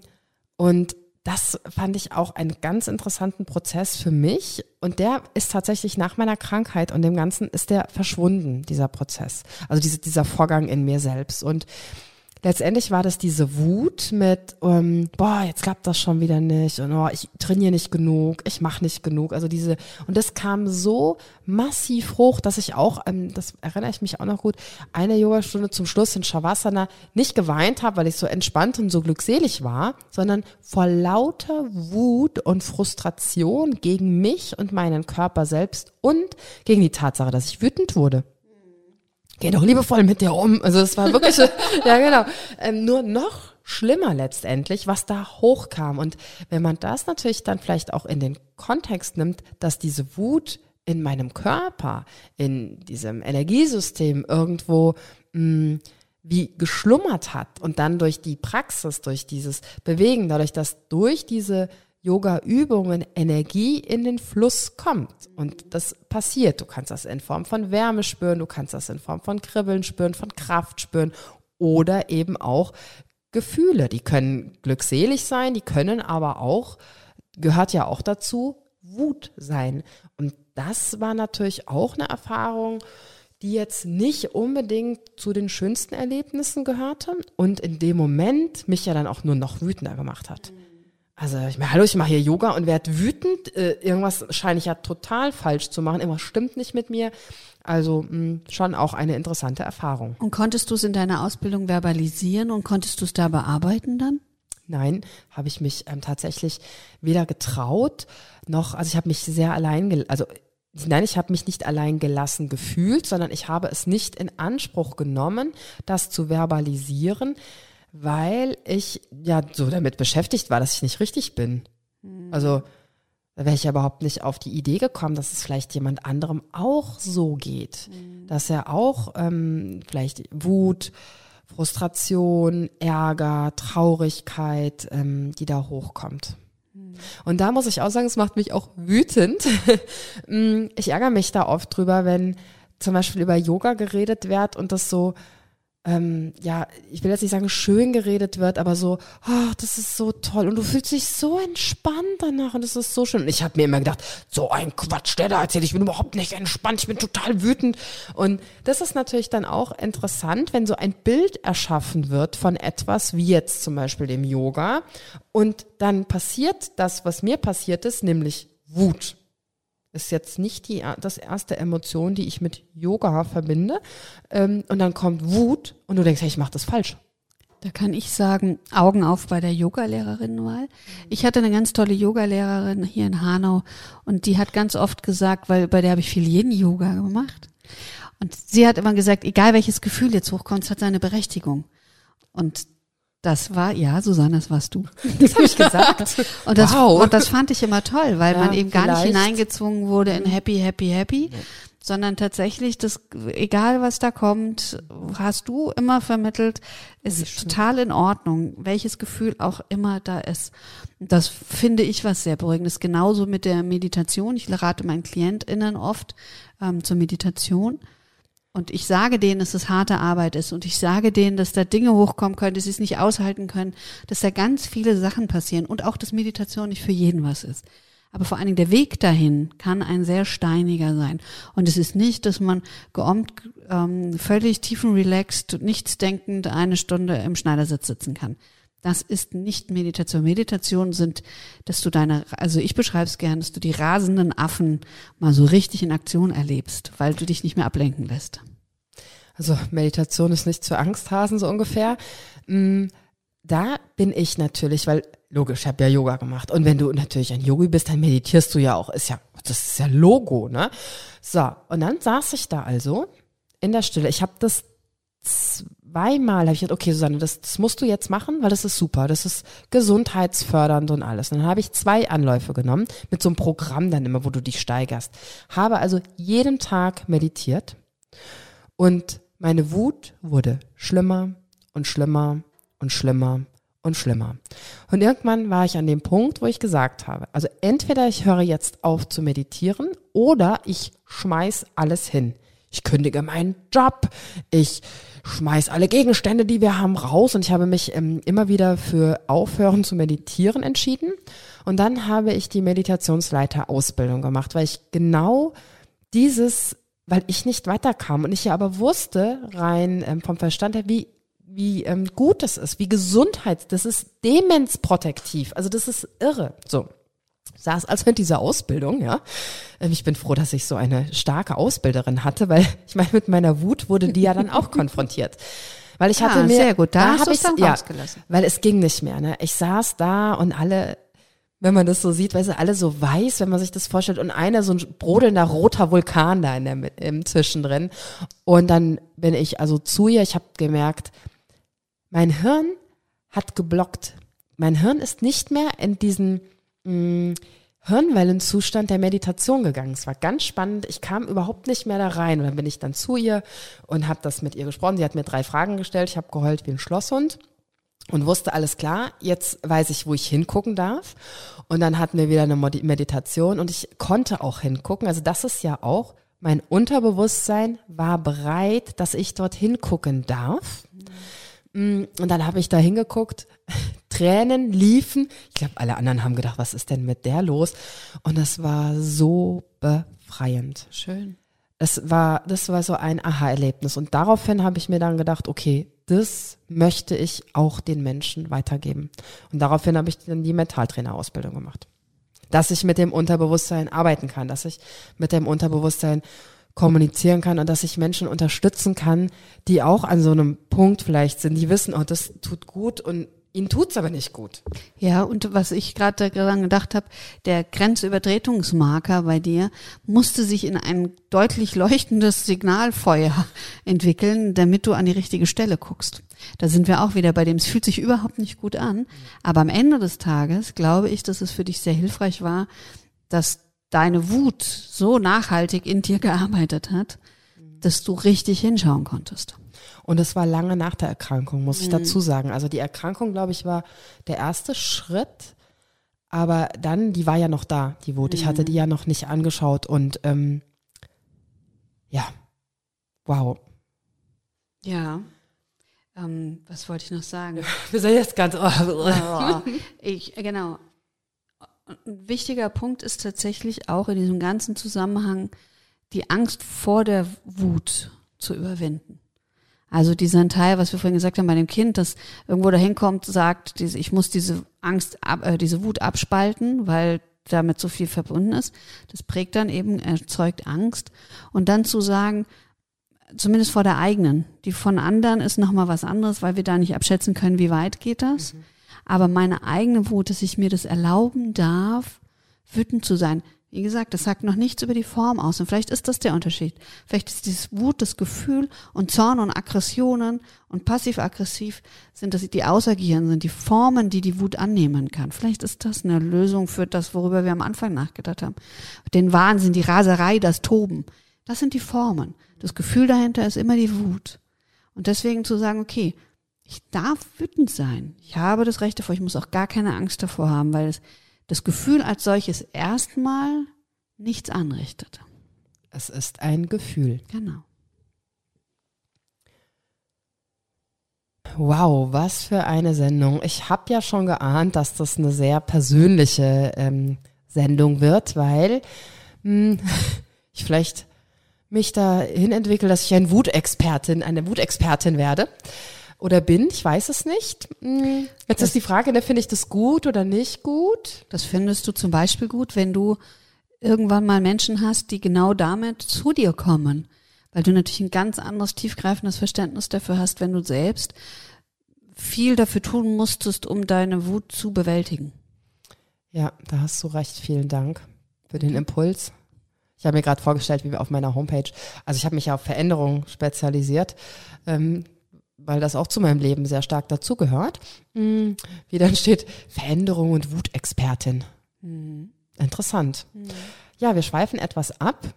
und das fand ich auch einen ganz interessanten Prozess für mich. Und der ist tatsächlich nach meiner Krankheit und dem Ganzen ist der verschwunden, dieser Prozess. Also diese, dieser Vorgang in mir selbst. Und letztendlich war das diese Wut mit, ähm, boah, jetzt klappt das schon wieder nicht und oh, ich trainiere nicht genug, ich mache nicht genug. Also diese, und das kam so massiv hoch, dass ich auch, ähm, das erinnere ich mich auch noch gut, eine Yogastunde zum Schluss in Shavasana nicht geweint habe, weil ich so entspannt und so glückselig war, sondern vor lauter Wut und Frustration gegen mich und meinen Körper selbst und gegen die Tatsache, dass ich wütend wurde geh doch liebevoll mit dir um. Also es war wirklich, ja genau, ähm, nur noch schlimmer letztendlich, was da hochkam. Und wenn man das natürlich dann vielleicht auch in den Kontext nimmt, dass diese Wut in meinem Körper, in diesem Energiesystem irgendwo mh, mm, wie geschlummert hat und dann durch die Praxis, durch dieses Bewegen, dadurch, dass durch diese Yoga-Übungen Energie in den Fluss kommt. Und das passiert. Du kannst das in Form von Wärme spüren, du kannst das in Form von Kribbeln spüren, von Kraft spüren oder eben auch Gefühle. Die können glückselig sein, die können aber auch, gehört ja auch dazu, Wut sein. Und das war natürlich auch eine Erfahrung, die jetzt nicht unbedingt zu den schönsten Erlebnissen gehörte und in dem Moment mich ja dann auch nur noch wütender gemacht hat. Also ich meine, hallo, ich mache hier Yoga und werde wütend. Äh, irgendwas scheine ich ja total falsch zu machen. Irgendwas stimmt nicht mit mir. Also mh, hm, schon auch eine interessante Erfahrung. Und konntest du es in deiner Ausbildung verbalisieren und konntest du es da bearbeiten dann? Nein, habe ich mich ähm, tatsächlich weder getraut noch, also ich habe mich sehr allein, also Nein, ich habe mich nicht allein gelassen gefühlt, sondern ich habe es nicht in Anspruch genommen, das zu verbalisieren, weil ich ja so damit beschäftigt war, dass ich nicht richtig bin. Mhm. Also da wäre ich ja überhaupt nicht auf die Idee gekommen, dass es vielleicht jemand anderem auch so geht. Mhm. Dass er auch ähm, vielleicht Wut, Frustration, Ärger, Traurigkeit, ähm, die da hochkommt. Mhm. Und da muss ich auch sagen, es macht mich auch wütend. Mm, ich ärgere mich da oft drüber, wenn zum Beispiel über Yoga geredet wird und das so ähm, ja, ich will jetzt nicht sagen, schön geredet wird, aber so, ach, das ist so toll und du fühlst dich so entspannt danach und das ist so schön. Und ich habe mir immer gedacht, so ein Quatsch, der da erzählt, ich bin überhaupt nicht entspannt, ich bin total wütend. Und das ist natürlich dann auch interessant, wenn so ein Bild erschaffen wird von etwas, wie jetzt zum Beispiel dem Yoga, und dann passiert das, was mir passiert ist, nämlich Wut ist jetzt nicht die das erste Emotion, die ich mit Yoga verbinde. Ähm, und dann kommt Wut und du denkst, hey, ich mache das falsch. Da kann ich sagen, Augen auf bei der Yogalehrerin-Wahl. Ich hatte eine ganz tolle Yogalehrerin hier in Hanau und die hat ganz oft gesagt, weil bei der habe ich viel Yin-Yoga gemacht. Und sie hat immer gesagt, egal welches Gefühl jetzt hochkommt, es hat seine Berechtigung. Und das war, ja, Susanne, das warst du. Das habe ich gesagt. und, das, wow. und das fand ich immer toll, weil ja, man eben gar nicht hineingezwungen wurde in happy, happy, happy, ja. sondern tatsächlich, das, egal was da kommt, hast du immer vermittelt, ist total in Ordnung, welches Gefühl auch immer da ist. Das finde ich was sehr Beruhigendes. Genauso mit der Meditation. Ich rate meinen KlientInnen oft ähm, zur Meditation und ich sage denen, dass es harte Arbeit ist und ich sage denen, dass da Dinge hochkommen können, dass sie es nicht aushalten können, dass da ganz viele Sachen passieren und auch, dass Meditation nicht für jeden was ist. Aber vor allen Dingen der Weg dahin kann ein sehr steiniger sein. Und es ist nicht, dass man geommt, ähm, völlig tiefenrelaxed, nichtsdenkend eine Stunde im Schneidersitz sitzen kann. Das ist nicht Meditation. Meditation sind, dass du deine, also ich beschreibe es gern, dass du die rasenden Affen mal so richtig in Aktion erlebst, weil du dich nicht mehr ablenken lässt. Also Meditation ist nicht zu Angsthasen so ungefähr. Mm, da bin ich natürlich, weil logisch, ich habe ja Yoga gemacht. Und wenn du natürlich ein Yogi bist, dann meditierst du ja auch. Ist ja, das ist ja Logo, ne? So, und dann saß ich da also in der Stille. Ich habe das zweimal habe ich gedacht, okay, Susanne, das, das musst du jetzt machen, weil das ist super, das ist gesundheitsfördernd und alles. Und dann habe ich zwei Anläufe genommen mit so einem Programm dann immer, wo du dich steigerst. Habe also jeden Tag meditiert und meine Wut wurde schlimmer und schlimmer und schlimmer und schlimmer. Und irgendwann war ich an dem Punkt, wo ich gesagt habe, also entweder ich höre jetzt auf zu meditieren oder ich schmeiß alles hin. Ich kündige meinen Job, ich schmeiß alle Gegenstände, die wir haben, raus und ich habe mich ähm, immer wieder für Aufhören zu meditieren entschieden. Und dann habe ich die Meditationsleiter-Ausbildung gemacht, weil ich genau dieses, weil ich nicht weiterkam und ich ja aber wusste, rein ähm, vom Verstand her, wie wie ähm, gut das ist, wie Gesundheit, das ist demenzprotektiv, also das ist irre. So, saß also in dieser Ausbildung, ja. Ähm, ich bin froh, dass ich so eine starke Ausbilderin hatte, weil ich meine, mit meiner Wut wurde die ja dann auch konfrontiert. Weil ich hatte ah, mir, sehr gut, da, da habe ich dann ja, weil es ging nicht mehr. Ne? Ich saß da und alle, wenn man das so sieht, weißt du, alle so weiß, wenn man sich das vorstellt und einer so ein brodelnder roter Vulkan da in der, im Zwischendrin. Und dann bin ich also zu ihr. Ich habe gemerkt, mein Hirn hat geblockt. Mein Hirn ist nicht mehr in diesen mh, mm, Hirnwellenzustand der Meditation gegangen. Es war ganz spannend. Ich kam überhaupt nicht mehr da rein. Und dann bin ich dann zu ihr und habe das mit ihr gesprochen. Sie hat mir drei Fragen gestellt. Ich habe geheult wie ein Schlosshund und wusste alles klar. Jetzt weiß ich, wo ich hingucken darf. Und dann hatten wir wieder eine Meditation und ich konnte auch hingucken. Also das ist ja auch mein Unterbewusstsein war bereit, dass ich dort hingucken darf. Mm, und dann habe ich da hingeguckt, Tränen liefen. Ich glaube, alle anderen haben gedacht, was ist denn mit der los? Und das war so befreiend. Schön. Es war, das war so ein Aha-Erlebnis. Und daraufhin habe ich mir dann gedacht, okay, das möchte ich auch den Menschen weitergeben. Und daraufhin habe ich dann die Mentaltrainerausbildung gemacht. Dass ich mit dem Unterbewusstsein arbeiten kann, dass ich mit dem Unterbewusstsein kommunizieren kann und dass ich Menschen unterstützen kann, die auch an so einem Punkt vielleicht sind, die wissen, oh, das tut gut und ihnen tut's aber nicht gut. Ja, und was ich gerade daran gedacht habe, der Grenzübertretungsmarker bei dir musste sich in ein deutlich leuchtendes Signalfeuer entwickeln, damit du an die richtige Stelle guckst. Da sind wir auch wieder bei dem, es fühlt sich überhaupt nicht gut an. Aber am Ende des Tages glaube ich, dass es für dich sehr hilfreich war, dass deine Wut so nachhaltig in dir gearbeitet hat, dass du richtig hinschauen konntest. Und es war lange nach der Erkrankung, muss ich mhm. dazu sagen. Also die Erkrankung, glaube ich, war der erste Schritt. Aber dann, die war ja noch da, die Wut. Ich hatte mhm. die ja noch nicht angeschaut und ähm, ja, wow. Ja. Ähm, was wollte ich noch sagen? Wir sind jetzt ganz. Oh. ich, genau ein wichtiger Punkt ist tatsächlich auch in diesem ganzen Zusammenhang die Angst vor der Wut zu überwinden. Also dieser Teil, was wir vorhin gesagt haben bei dem Kind, das irgendwo dahin kommt, sagt, ich muss diese Angst, äh, diese Wut abspalten, weil damit so viel verbunden ist. Das prägt dann eben, erzeugt Angst. Und dann zu sagen, zumindest vor der eigenen, die von anderen ist nochmal was anderes, weil wir da nicht abschätzen können, wie weit geht das. Mhm aber meine eigene Wut, dass ich mir das erlauben darf, wütend zu sein. Wie gesagt, das sagt noch nichts über die Form aus. Und vielleicht ist das der Unterschied. Vielleicht ist dieses Wut, das Gefühl und Zorn und Aggressionen und passiv-aggressiv sind das die Ausagieren, sind die Formen, die die Wut annehmen kann. Vielleicht ist das eine Lösung für das, worüber wir am Anfang nachgedacht haben. Den Wahnsinn, die Raserei, das Toben. Das sind die Formen. Das Gefühl dahinter ist immer die Wut. Und deswegen zu sagen, okay, ich darf wütend sein. Ich habe das Recht davor. Ich muss auch gar keine Angst davor haben, weil es, das Gefühl als solches erstmal nichts anrichtet. Es ist ein Gefühl. Genau. Wow, was für eine Sendung. Ich habe ja schon geahnt, dass das eine sehr persönliche ähm, Sendung wird, weil mh, hm, ich vielleicht mich dahin entwickle, dass ich ein Wutexpertin, eine Wutexpertin werde oder bin, ich weiß es nicht. Hm, jetzt das, ist die Frage, ne, finde ich das gut oder nicht gut? Das findest du zum Beispiel gut, wenn du irgendwann mal Menschen hast, die genau damit zu dir kommen. Weil du natürlich ein ganz anderes, tiefgreifendes Verständnis dafür hast, wenn du selbst viel dafür tun musstest, um deine Wut zu bewältigen. Ja, da hast du recht. Vielen Dank für den Impuls. Ich habe mir gerade vorgestellt, wie wir auf meiner Homepage, also ich habe mich ja auf Veränderungen spezialisiert. Ähm, weil das auch zu meinem Leben sehr stark dazugehört, mm, wie dann steht Veränderung und Wutexpertin. Mhm. Interessant. Mhm. Ja, wir schweifen etwas ab.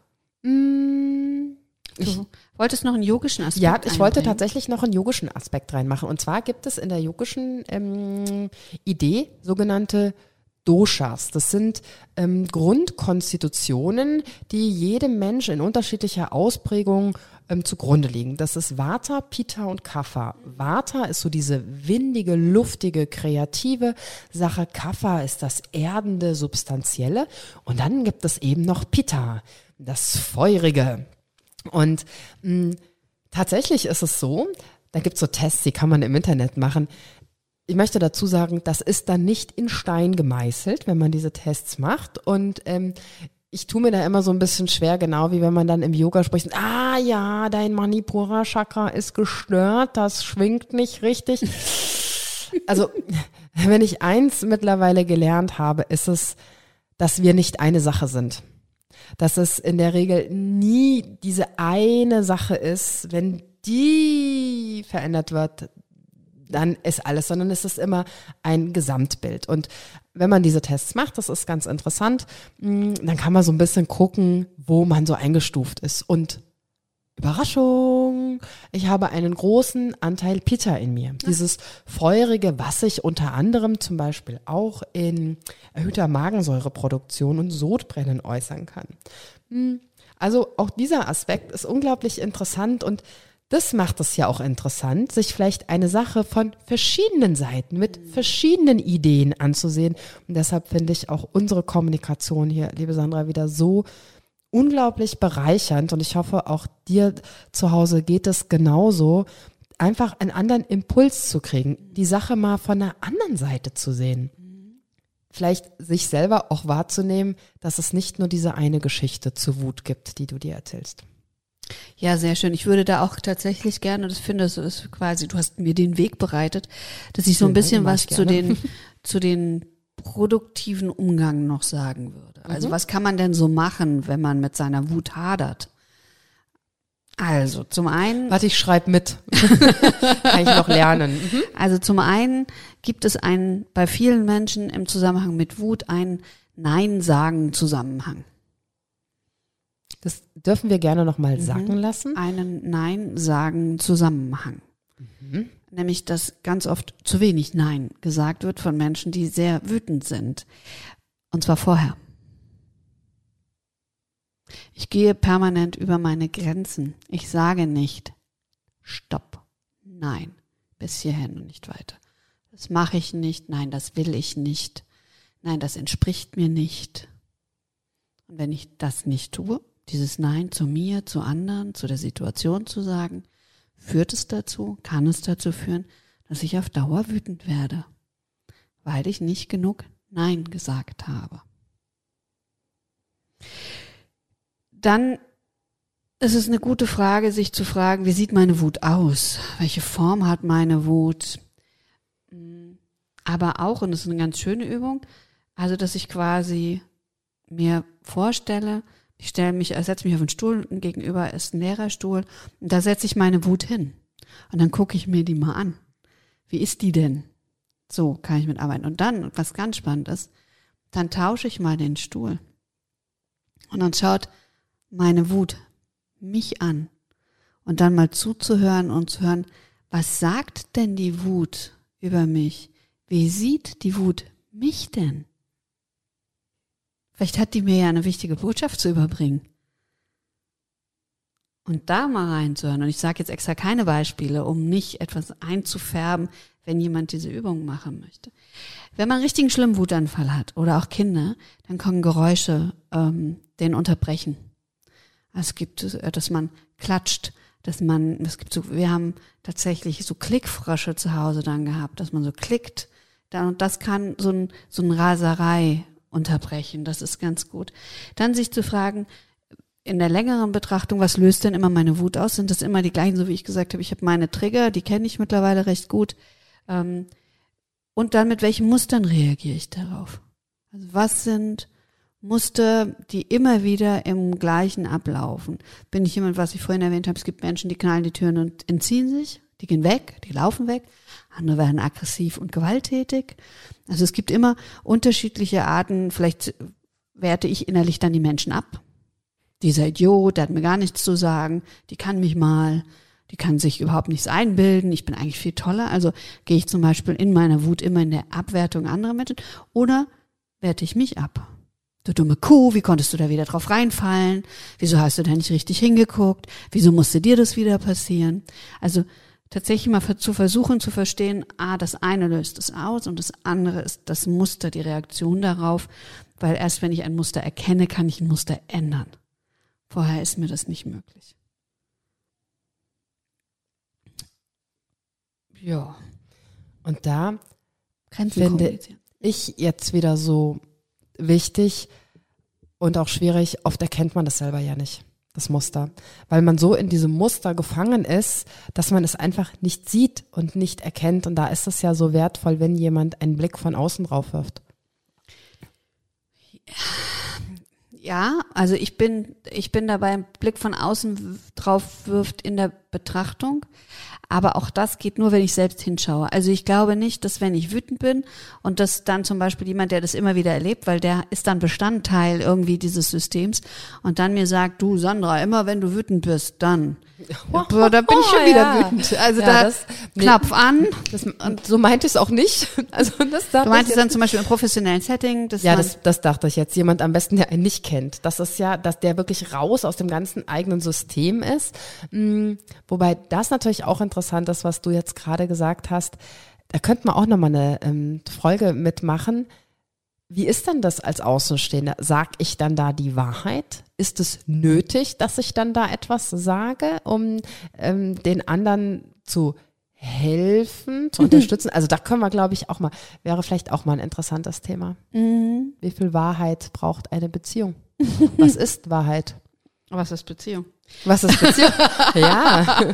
Mm, ich du wolltest noch einen yogischen Aspekt Ja, ich wollte tatsächlich noch einen yogischen Aspekt reinmachen. Und zwar gibt es in der yogischen ähm, Idee sogenannte Doshas. Das sind ähm, Grundkonstitutionen, die jedem Mensch in unterschiedlicher Ausprägung ähm, zugrunde liegen. Das ist Vata, Pitta und Kapha. Vata ist so diese windige, luftige, kreative Sache. Kapha ist das erdende, substanzielle. Und dann gibt es eben noch Pitta, das feurige. Und mh, mm, tatsächlich ist es so, da gibt es so Tests, die kann man im Internet machen. Ich möchte dazu sagen, das ist dann nicht in Stein gemeißelt, wenn man diese Tests macht. Und ähm, ich tue mir da immer so ein bisschen schwer, genau wie wenn man dann im Yoga spricht, ah ja, dein Manipura Chakra ist gestört, das schwingt nicht richtig. Also, wenn ich eins mittlerweile gelernt habe, ist es, dass wir nicht eine Sache sind. Dass es in der Regel nie diese eine Sache ist, wenn die verändert wird, dann ist alles, sondern es ist immer ein Gesamtbild. Und wenn man diese Tests macht, das ist ganz interessant, mm, dann kann man so ein bisschen gucken, wo man so eingestuft ist. Und Überraschung, ich habe einen großen Anteil Pita in mir. Dieses feurige, was sich unter anderem zum Beispiel auch in erhöhter Magensäureproduktion und Sodbrennen äußern kann. Mm, also auch dieser Aspekt ist unglaublich interessant und das macht es ja auch interessant, sich vielleicht eine Sache von verschiedenen Seiten mit verschiedenen Ideen anzusehen. Und deshalb finde ich auch unsere Kommunikation hier, liebe Sandra, wieder so unglaublich bereichernd. Und ich hoffe, auch dir zu Hause geht es genauso, einfach einen anderen Impuls zu kriegen, die Sache mal von einer anderen Seite zu sehen. Vielleicht sich selber auch wahrzunehmen, dass es nicht nur diese eine Geschichte zu Wut gibt, die du dir erzählst. Ja, sehr schön. Ich würde da auch tatsächlich gerne, das finde ich, ist quasi, du hast mir den Weg bereitet, dass ich so ein bisschen was zu den, zu den produktiven Umgang noch sagen würde. Also mhm. was kann man denn so machen, wenn man mit seiner Wut hadert? Also zum einen. Warte, ich schreibe mit. kann ich noch lernen. Mhm. Also zum einen gibt es einen bei vielen Menschen im Zusammenhang mit Wut einen Nein-Sagen-Zusammenhang. Das dürfen wir gerne nochmal mhm. sacken lassen. Einen Nein-Sagen-Zusammenhang. Mhm. Nämlich, dass ganz oft zu wenig Nein gesagt wird von Menschen, die sehr wütend sind. Und zwar vorher. Ich gehe permanent über meine Grenzen. Ich sage nicht, stopp, nein, bis hierhin und nicht weiter. Das mache ich nicht, nein, das will ich nicht, nein, das entspricht mir nicht. Und wenn ich das nicht tue, dieses Nein zu mir, zu anderen, zu der Situation zu sagen, führt es dazu, kann es dazu führen, dass ich auf Dauer wütend werde, weil ich nicht genug Nein gesagt habe. Dann ist es eine gute Frage, sich zu fragen, wie sieht meine Wut aus? Welche Form hat meine Wut? Aber auch, und das ist eine ganz schöne Übung, also dass ich quasi mir vorstelle, ich stelle mich, setze mich auf einen Stuhl und gegenüber ist ein Lehrerstuhl und da setze ich meine Wut hin. Und dann gucke ich mir die mal an. Wie ist die denn? So kann ich mitarbeiten. Und dann, was ganz spannend ist, dann tausche ich mal den Stuhl. Und dann schaut meine Wut mich an. Und dann mal zuzuhören und zu hören, was sagt denn die Wut über mich? Wie sieht die Wut mich denn? Vielleicht hat die mir ja eine wichtige Botschaft zu überbringen. Und da mal reinzuhören. Und ich sage jetzt extra keine Beispiele, um nicht etwas einzufärben, wenn jemand diese Übung machen möchte. Wenn man einen richtigen schlimmen Wutanfall hat oder auch Kinder, dann können Geräusche ähm, den unterbrechen. Es gibt, äh, dass man klatscht, dass man, es gibt so, wir haben tatsächlich so Klickfrösche zu Hause dann gehabt, dass man so klickt. Dann, und das kann so ein, so ein Raserei unterbrechen. Das ist ganz gut. Dann sich zu fragen, in der längeren Betrachtung, was löst denn immer meine Wut aus? Sind das immer die gleichen, so wie ich gesagt habe, ich habe meine Trigger, die kenne ich mittlerweile recht gut. Ähm, und dann mit welchen Mustern reagiere ich darauf? Also was sind Muster, die immer wieder im gleichen ablaufen? Bin ich jemand, was ich vorhin erwähnt habe, es gibt Menschen, die knallen die Türen und entziehen sich, die gehen weg, die laufen weg. Andere werden aggressiv und gewalttätig. Also es gibt immer unterschiedliche Arten. Vielleicht werte ich innerlich dann die Menschen ab. Dieser Idiot, der hat mir gar nichts zu sagen. Die kann mich mal. Die kann sich überhaupt nichts einbilden. Ich bin eigentlich viel toller. Also gehe ich zum Beispiel in meiner Wut immer in der Abwertung anderer Menschen. Oder werte ich mich ab. Du dumme Kuh, wie konntest du da wieder drauf reinfallen? Wieso hast du da nicht richtig hingeguckt? Wieso musste dir das wieder passieren? Also tatsächlich mal zu versuchen zu verstehen, ah, das eine löst es aus und das andere ist das Muster, die Reaktion darauf, weil erst wenn ich ein Muster erkenne, kann ich ein Muster ändern. Vorher ist mir das nicht möglich. Ja. Und da finde ich jetzt wieder so wichtig und auch schwierig, oft erkennt man das selber ja nicht, das Muster. Weil man so in diesem Muster gefangen ist, dass man es einfach nicht sieht und nicht erkennt. Und da ist es ja so wertvoll, wenn jemand einen Blick von außen drauf wirft. Ja, also ich bin, ich bin dabei, einen Blick von außen drauf wirft in der Betrachtung. Aber auch das geht nur, wenn ich selbst hinschaue. Also ich glaube nicht, dass wenn ich wütend bin und das dann zum Beispiel jemand, der das immer wieder erlebt, weil der ist dann Bestandteil irgendwie dieses Systems und dann mir sagt, du Sandra, immer wenn du wütend bist, dann Boah, da bin ich schon wieder ja. wütend. Also ja, da das, Knopf nee, an. Das, und so meinte ich es auch nicht. Also das du meintest dann zum Beispiel im professionellen Setting. Ja, das, das dachte ich jetzt. Jemand am besten, der einen nicht kennt. Das ist ja, dass der wirklich raus aus dem ganzen eigenen System ist. Mhm. Wobei das natürlich auch interessant ist, was du jetzt gerade gesagt hast. Da könnte man auch nochmal eine ähm, Folge mitmachen. Wie ist denn das als Außenstehender? Sag ich dann da die Wahrheit? Ist es nötig, dass ich dann da etwas sage, um ähm, den anderen zu helfen, zu unterstützen? Also da können wir, glaube ich, auch mal, wäre vielleicht auch mal ein interessantes Thema. Mhm. Wie viel Wahrheit braucht eine Beziehung? Was ist Wahrheit? Was ist Beziehung? Was ist Beziehung? ja.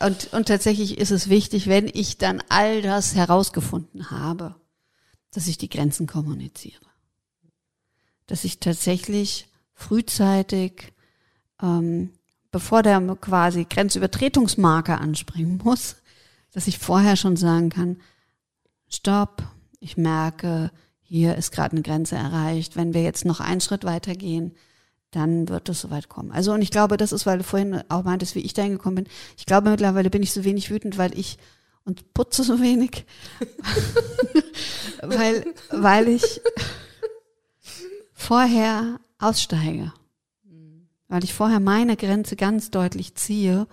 Und, und tatsächlich ist es wichtig, wenn ich dann all das herausgefunden habe, dass ich die Grenzen kommuniziere. Dass ich tatsächlich frühzeitig, ähm, bevor der quasi Grenzübertretungsmarker anspringen muss, dass ich vorher schon sagen kann, stopp, ich merke, hier ist gerade eine Grenze erreicht. Wenn wir jetzt noch einen Schritt weiter gehen, dann wird es soweit kommen. Also und ich glaube, das ist, weil du vorhin auch meintest, wie ich da hingekommen bin. Ich glaube, mittlerweile bin ich so wenig wütend, weil ich und putze so wenig, weil, weil ich vorher aussteige. Weil ich vorher meine Grenze ganz deutlich ziehe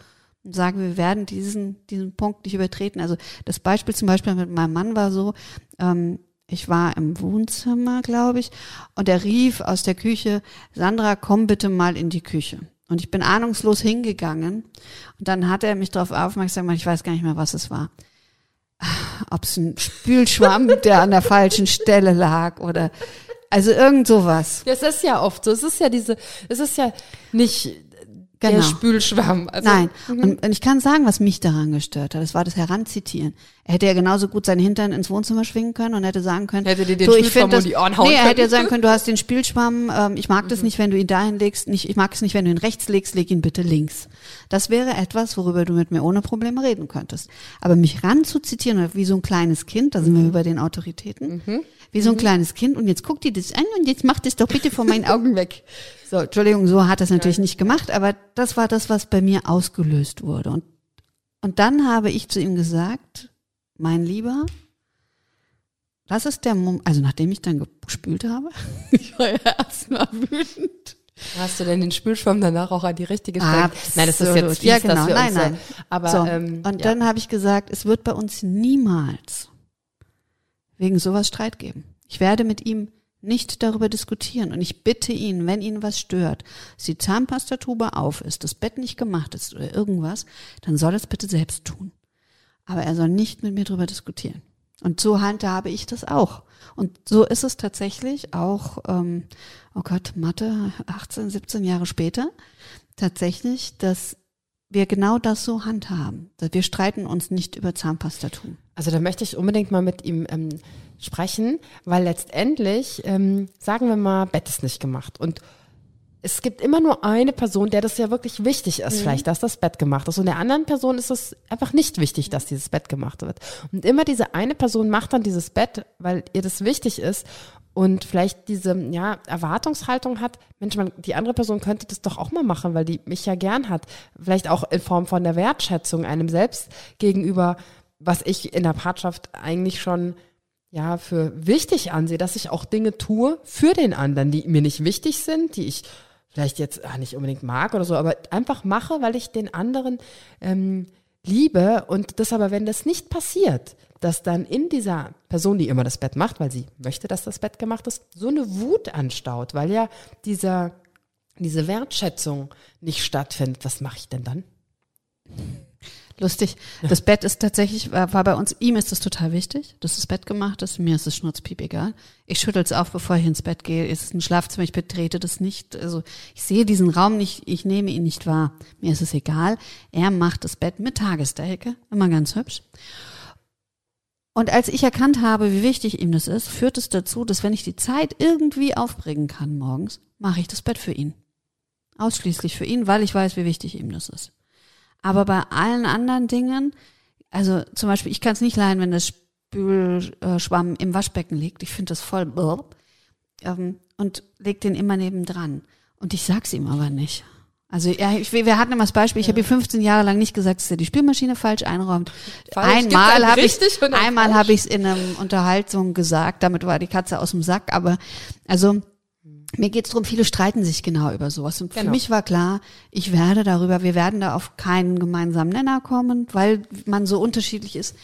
und sage, wir werden diesen, diesen Punkt nicht übertreten. Also das Beispiel zum Beispiel mit meinem Mann war so, ähm, ich war im Wohnzimmer, glaube ich, und er rief aus der Küche, Sandra, komm bitte mal in die Küche. Und ich bin ahnungslos hingegangen und dann hat er mich darauf aufmerksam gemacht, ich weiß gar nicht mehr, was es war. Ob es ein Spülschwamm, der an der falschen Stelle lag oder also irgend sowas. Das ist ja oft so. Es ist ja diese, es ist ja nicht genau. der Spülschwamm. Also, Nein. Mhm. Und, und, ich kann sagen, was mich daran gestört hat. Das war das Heranzitieren. Er hätte ja genauso gut seinen Hintern ins Wohnzimmer schwingen können und hätte sagen können, hätte dir den so, ich finde das, die Ohren hauen Nee, er hätte ja sagen können, du hast den Spielschwamm, ähm, ich mag mhm. das nicht, wenn du ihn dahin legst, nicht, ich mag es nicht, wenn du ihn rechts legst, leg ihn bitte links. Das wäre etwas, worüber du mit mir ohne Probleme reden könntest. Aber mich ranzuzitieren, wie so ein kleines Kind, da sind mhm. wir über den Autoritäten, mhm. wie so ein mhm. kleines Kind und jetzt guckt die das an und jetzt macht es doch bitte vor meinen Augen weg. So, Entschuldigung, so hat das natürlich nicht gemacht, aber das war das, was bei mir ausgelöst wurde. Und, und dann habe ich zu ihm gesagt, mein Lieber, das ist der Moment, also nachdem ich dann gespült habe, ich war ja erstmal wütend. Hast du denn den Spülschwamm danach auch an die richtige Stelle? Nein, das ist jetzt fies, ja, genau. nein, nein. aber so, ähm, und ja. dann habe ich gesagt, es wird bei uns niemals wegen sowas Streit geben. Ich werde mit ihm nicht darüber diskutieren. Und ich bitte ihn, wenn ihn was stört, dass die Zahnpastatube auf ist, das Bett nicht gemacht ist oder irgendwas, dann soll er es bitte selbst tun. Aber er soll nicht mit mir darüber diskutieren. Und so handhabe ich das auch. Und so ist es tatsächlich auch, ähm, oh Gott, Mathe, 18, 17 Jahre später, tatsächlich, dass wir genau das so handhaben. Wir streiten uns nicht über Zahnpastatum. Also da möchte ich unbedingt mal mit ihm ähm, sprechen, weil letztendlich, ähm, sagen wir mal, Bett ist nicht gemacht. Und es gibt immer nur eine Person, der das ja wirklich wichtig ist, mhm. vielleicht, dass das Bett gemacht ist. Und der anderen Person ist es einfach nicht wichtig, dass dieses Bett gemacht wird. Und immer diese eine Person macht dann dieses Bett, weil ihr das wichtig ist und vielleicht diese ja, Erwartungshaltung hat, Mensch, man, die andere Person könnte das doch auch mal machen, weil die mich ja gern hat. Vielleicht auch in Form von der Wertschätzung einem selbst gegenüber, was ich in der Partnerschaft eigentlich schon ja für wichtig ansehe, dass ich auch Dinge tue für den anderen, die mir nicht wichtig sind, die ich vielleicht jetzt ach, nicht unbedingt mag oder so, aber einfach mache, weil ich den anderen ähm, liebe und das aber, wenn das nicht passiert, dass dann in dieser Person, die immer das Bett macht, weil sie möchte, dass das Bett gemacht ist, so eine Wut anstaut, weil ja dieser, diese Wertschätzung nicht stattfindet. Was mache ich denn dann? Lustig. Das Bett ist tatsächlich, war, war bei uns, ihm ist es total wichtig, dass das Bett gemacht ist. Mir ist es schnurzpiep egal. Ich schüttel es auf, bevor ich ins Bett gehe. Es ist ein Schlafzimmer, ich betrete das nicht. Also ich sehe diesen Raum nicht, ich nehme ihn nicht wahr. Mir ist es egal. Er macht das Bett mit Tagesdecke, immer ganz hübsch. Und als ich erkannt habe, wie wichtig ihm das ist, führt es dazu, dass wenn ich die Zeit irgendwie aufbringen kann morgens, mache ich das Bett für ihn. Ausschließlich für ihn, weil ich weiß, wie wichtig ihm das ist. Aber bei allen anderen Dingen, also zum Beispiel, ich kann es nicht leiden, wenn das Spülschwamm im Waschbecken liegt. Ich finde das voll blub, ähm, und leg den immer nebendran. Und ich sag's ihm aber nicht. Also ja, ich, wir hatten immer das Beispiel, ich ja. habe hier 15 Jahre lang nicht gesagt, dass er die Spülmaschine falsch einräumt. Falsch, einmal habe ich einmal habe ich es in einer Unterhaltung gesagt, damit war die Katze aus dem Sack, aber also mir geht's drum, viele streiten sich genau über sowas. Und genau. für mich war klar, ich werde darüber, wir werden da auf keinen gemeinsamen Nenner kommen, weil man so unterschiedlich ist.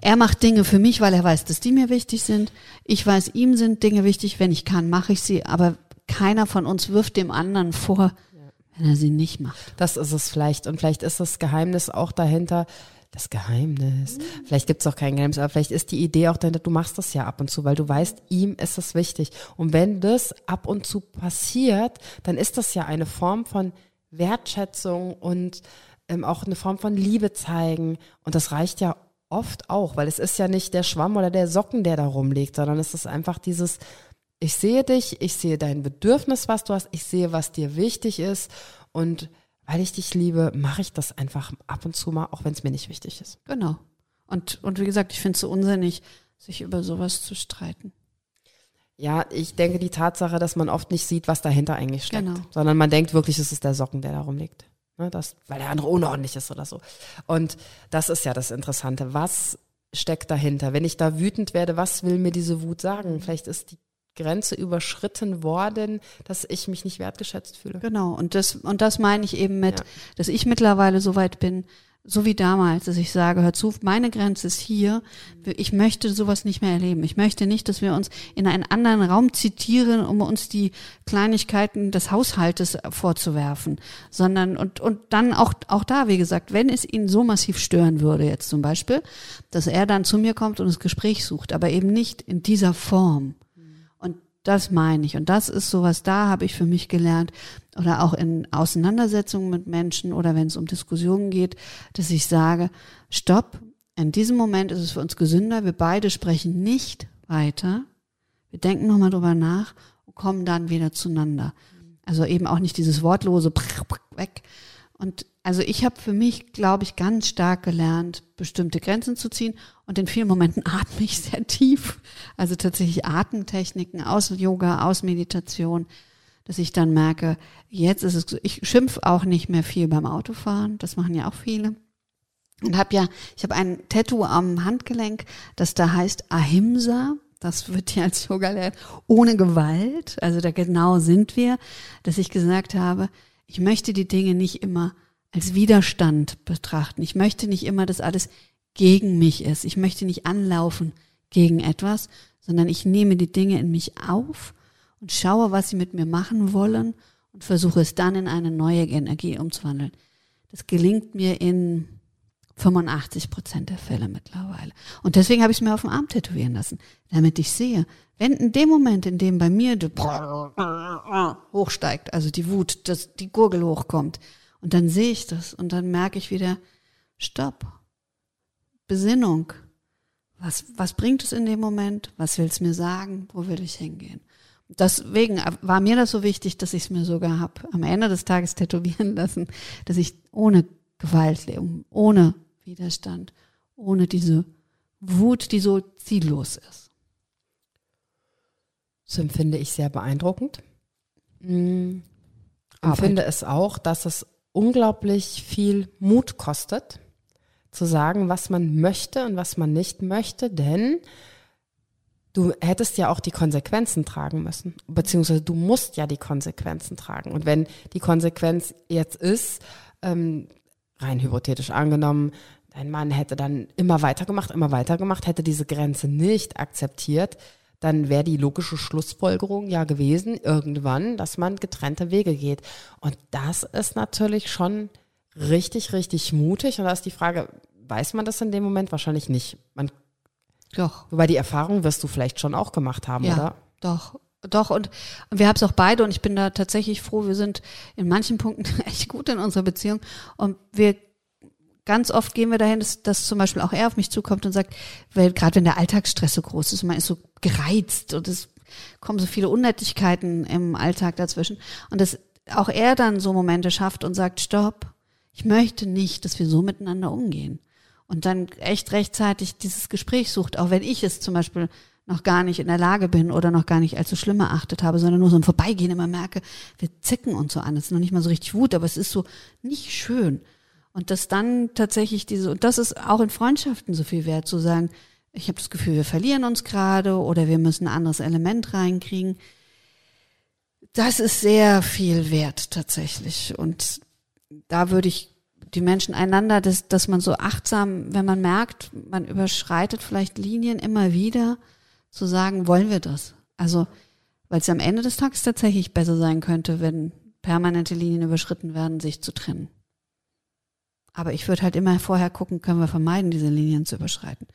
Er macht Dinge für mich, weil er weiß, dass die mir wichtig sind. Ich weiß, ihm sind Dinge wichtig. Wenn ich kann, mache ich sie. Aber keiner von uns wirft dem anderen vor, wenn er sie nicht macht. Das ist es vielleicht. Und vielleicht ist das Geheimnis auch dahinter, das Geheimnis. Mhm. Vielleicht gibt es auch kein Geheimnis, aber vielleicht ist die Idee auch dahinter, du machst das ja ab und zu, weil du weißt, ihm ist das wichtig. Und wenn das ab und zu passiert, dann ist das ja eine Form von Wertschätzung und ähm, auch eine Form von Liebe zeigen. Und das reicht ja oft auch, weil es ist ja nicht der Schwamm oder der Socken, der da rumliegt, sondern es ist einfach dieses, ich sehe dich, ich sehe dein Bedürfnis, was du hast, ich sehe, was dir wichtig ist und weil ich dich liebe, mache ich das einfach ab und zu mal, auch wenn es mir nicht wichtig ist. Genau. Und, und wie gesagt, ich finde es so unsinnig, sich über sowas zu streiten. Ja, ich denke die Tatsache, dass man oft nicht sieht, was dahinter eigentlich steckt, genau. sondern man denkt wirklich, es ist der Socken, der da rumliegt. Ne, das, weil der andere unordentlich ist oder so. Und das ist ja das Interessante. Was steckt dahinter? Wenn ich da wütend werde, was will mir diese Wut sagen? Vielleicht ist die Grenze überschritten worden, dass ich mich nicht wertgeschätzt fühle. Genau, und das, und das meine ich eben mit, ja. dass ich mittlerweile so weit bin, so wie damals, dass ich sage, hör zu, meine Grenze ist hier, ich möchte sowas nicht mehr erleben. Ich möchte nicht, dass wir uns in einen anderen Raum zitieren, um uns die Kleinigkeiten des Haushaltes vorzuwerfen, sondern, und, und dann auch, auch da, wie gesagt, wenn es ihn so massiv stören würde, jetzt zum Beispiel, dass er dann zu mir kommt und das Gespräch sucht, aber eben nicht in dieser Form. Das meine ich. Und das ist sowas, da habe ich für mich gelernt, oder auch in Auseinandersetzungen mit Menschen oder wenn es um Diskussionen geht, dass ich sage, stopp, in diesem Moment ist es für uns gesünder, wir beide sprechen nicht weiter, wir denken nochmal drüber nach und kommen dann wieder zueinander. Also eben auch nicht dieses wortlose weg. Und also ich habe für mich, glaube ich, ganz stark gelernt, bestimmte Grenzen zu ziehen und in vielen Momenten atme ich sehr tief. Also tatsächlich Atemtechniken aus Yoga, aus Meditation, dass ich dann merke, jetzt ist es, ich schimpf auch nicht mehr viel beim Autofahren, das machen ja auch viele. Und habe ja, ich habe ein Tattoo am Handgelenk, das da heißt Ahimsa. Das wird ja als Yoga lernen, ohne Gewalt. Also da genau sind wir, dass ich gesagt habe, ich möchte die Dinge nicht immer als Widerstand betrachten. Ich möchte nicht immer, dass alles gegen mich ist. Ich möchte nicht anlaufen gegen etwas, sondern ich nehme die Dinge in mich auf und schaue, was sie mit mir machen wollen und versuche es dann in eine neue Energie umzuwandeln. Das gelingt mir in 85 Prozent der Fälle mittlerweile. Und deswegen habe ich es mir auf dem Arm tätowieren lassen, damit ich sehe, wenn in dem Moment, in dem bei mir hochsteigt, also die Wut, dass die Gurgel hochkommt, und dann sehe ich das und dann merke ich wieder, stopp, Besinnung. Was, was bringt es in dem Moment? Was will es mir sagen? Wo will ich hingehen? Deswegen war mir das so wichtig, dass ich es mir sogar hab am Ende des Tages tätowieren lassen, dass ich ohne Gewalt lebe, ohne Widerstand, ohne diese Wut, die so ziellos ist. Das empfinde ich sehr beeindruckend. Ich empfinde es auch, dass es unglaublich viel Mut kostet, zu sagen, was man möchte und was man nicht möchte, denn du hättest ja auch die Konsequenzen tragen müssen, beziehungsweise du musst ja die Konsequenzen tragen. Und wenn die Konsequenz jetzt ist, ähm, rein hypothetisch angenommen, dein Mann hätte dann immer weitergemacht, immer weitergemacht, hätte diese Grenze nicht akzeptiert, dann wäre die logische Schlussfolgerung ja gewesen, irgendwann, dass man getrennte Wege geht. Und das ist natürlich schon richtig, richtig mutig. Und da ist die Frage, weiß man das in dem Moment? Wahrscheinlich nicht. Man doch. Wobei die Erfahrung wirst du vielleicht schon auch gemacht haben, ja, oder? Doch, doch. Und, und wir haben es auch beide und ich bin da tatsächlich froh. Wir sind in manchen Punkten echt gut in unserer Beziehung und wir ganz oft gehen wir dahin, dass, dass zum Beispiel auch er auf mich zukommt und sagt, weil gerade wenn der Alltagsstress so groß ist, man ist so gereizt und es kommen so viele Unnötigkeiten im Alltag dazwischen und dass auch er dann so Momente schafft und sagt, stopp, ich möchte nicht, dass wir so miteinander umgehen und dann echt rechtzeitig dieses Gespräch sucht, auch wenn ich es zum Beispiel noch gar nicht in der Lage bin oder noch gar nicht allzu schlimm erachtet habe, sondern nur so im Vorbeigehen immer merke, wir zicken und so an. Es ist noch nicht mal so richtig Wut, aber es ist so nicht schön. Und das dann tatsächlich diese, und das ist auch in Freundschaften so viel wert, zu sagen, ich habe das Gefühl, wir verlieren uns gerade oder wir müssen ein anderes Element reinkriegen. Das ist sehr viel wert tatsächlich. Und da würde ich die Menschen einander, dass, dass man so achtsam, wenn man merkt, man überschreitet vielleicht Linien immer wieder, zu sagen, wollen wir das? Also, weil es am Ende des Tages tatsächlich besser sein könnte, wenn permanente Linien überschritten werden, sich zu trennen. Aber ich würde halt immer vorher gucken, können wir vermeiden, diese Linien zu überschreiten?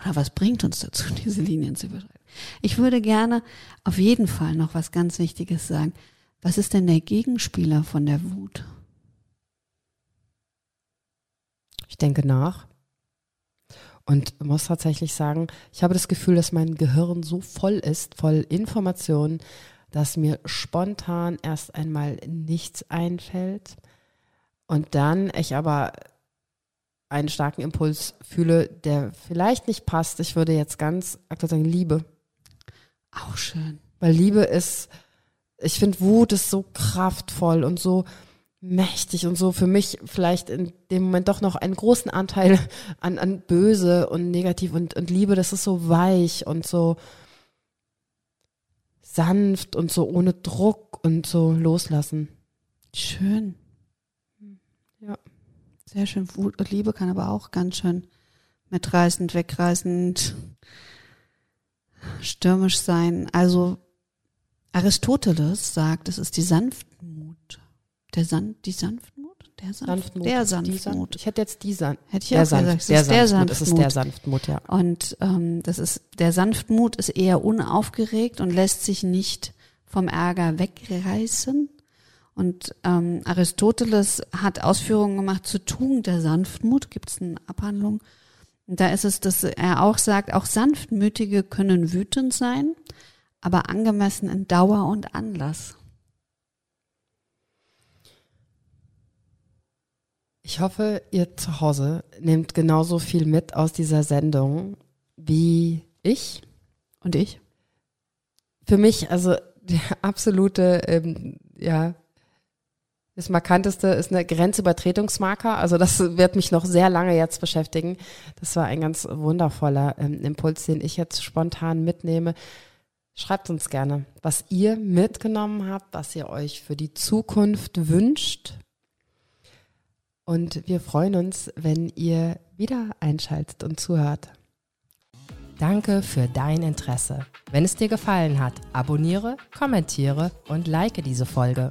Oder was bringt uns dazu, diese Linien zu überschreiten? Ich würde gerne auf jeden Fall noch was ganz Wichtiges sagen. Was ist denn der Gegenspieler von der Wut? Ich denke nach und muss tatsächlich sagen, ich habe das Gefühl, dass mein Gehirn so voll ist, voll Informationen, dass mir spontan erst einmal nichts einfällt und dann ich aber einen starken Impuls fühle, der vielleicht nicht passt. Ich würde jetzt ganz aktuell sagen, Liebe. Auch schön. Weil Liebe ist, ich finde Wut ist so kraftvoll und so, mächtig und so für mich vielleicht in dem Moment doch noch einen großen Anteil an, an böse und negativ und, und Liebe, das ist so weich und so sanft und so ohne Druck und so loslassen. Schön. Ja. Sehr schön. Wut und Liebe kann aber auch ganz schön mitreißend, wegreißend, stürmisch sein. Also Aristoteles sagt, es ist die Sanftmut der San die Sanftmut? Der Sanftmut. Der Sanftmut. Ich hätte jetzt die San Hätte ich der auch Sanft gesagt. Der, der Sanftmut. Es ist der Sanftmut, ja. Und ähm, das ist der Sanftmut ist eher unaufgeregt und lässt sich nicht vom Ärger wegreißen. Und ähm, Aristoteles hat Ausführungen gemacht zur Tugend der Sanftmut. Gibt es eine Abhandlung? Und da ist es, dass er auch sagt, auch Sanftmütige können wütend sein, aber angemessen in Dauer und Anlass. Ich hoffe, ihr zu Hause nehmt genauso viel mit aus dieser Sendung wie ich und ich. Für mich, also der absolute, ähm, ja, das markanteste ist eine Grenzübertretungsmarker. Also das wird mich noch sehr lange jetzt beschäftigen. Das war ein ganz wundervoller ähm, Impuls, den ich jetzt spontan mitnehme. Schreibt uns gerne, was ihr mitgenommen habt, was ihr euch für die Zukunft wünscht und wir freuen uns, wenn ihr wieder einschaltet und zuhört. Danke für dein Interesse. Wenn es dir gefallen hat, abonniere, kommentiere und like diese Folge.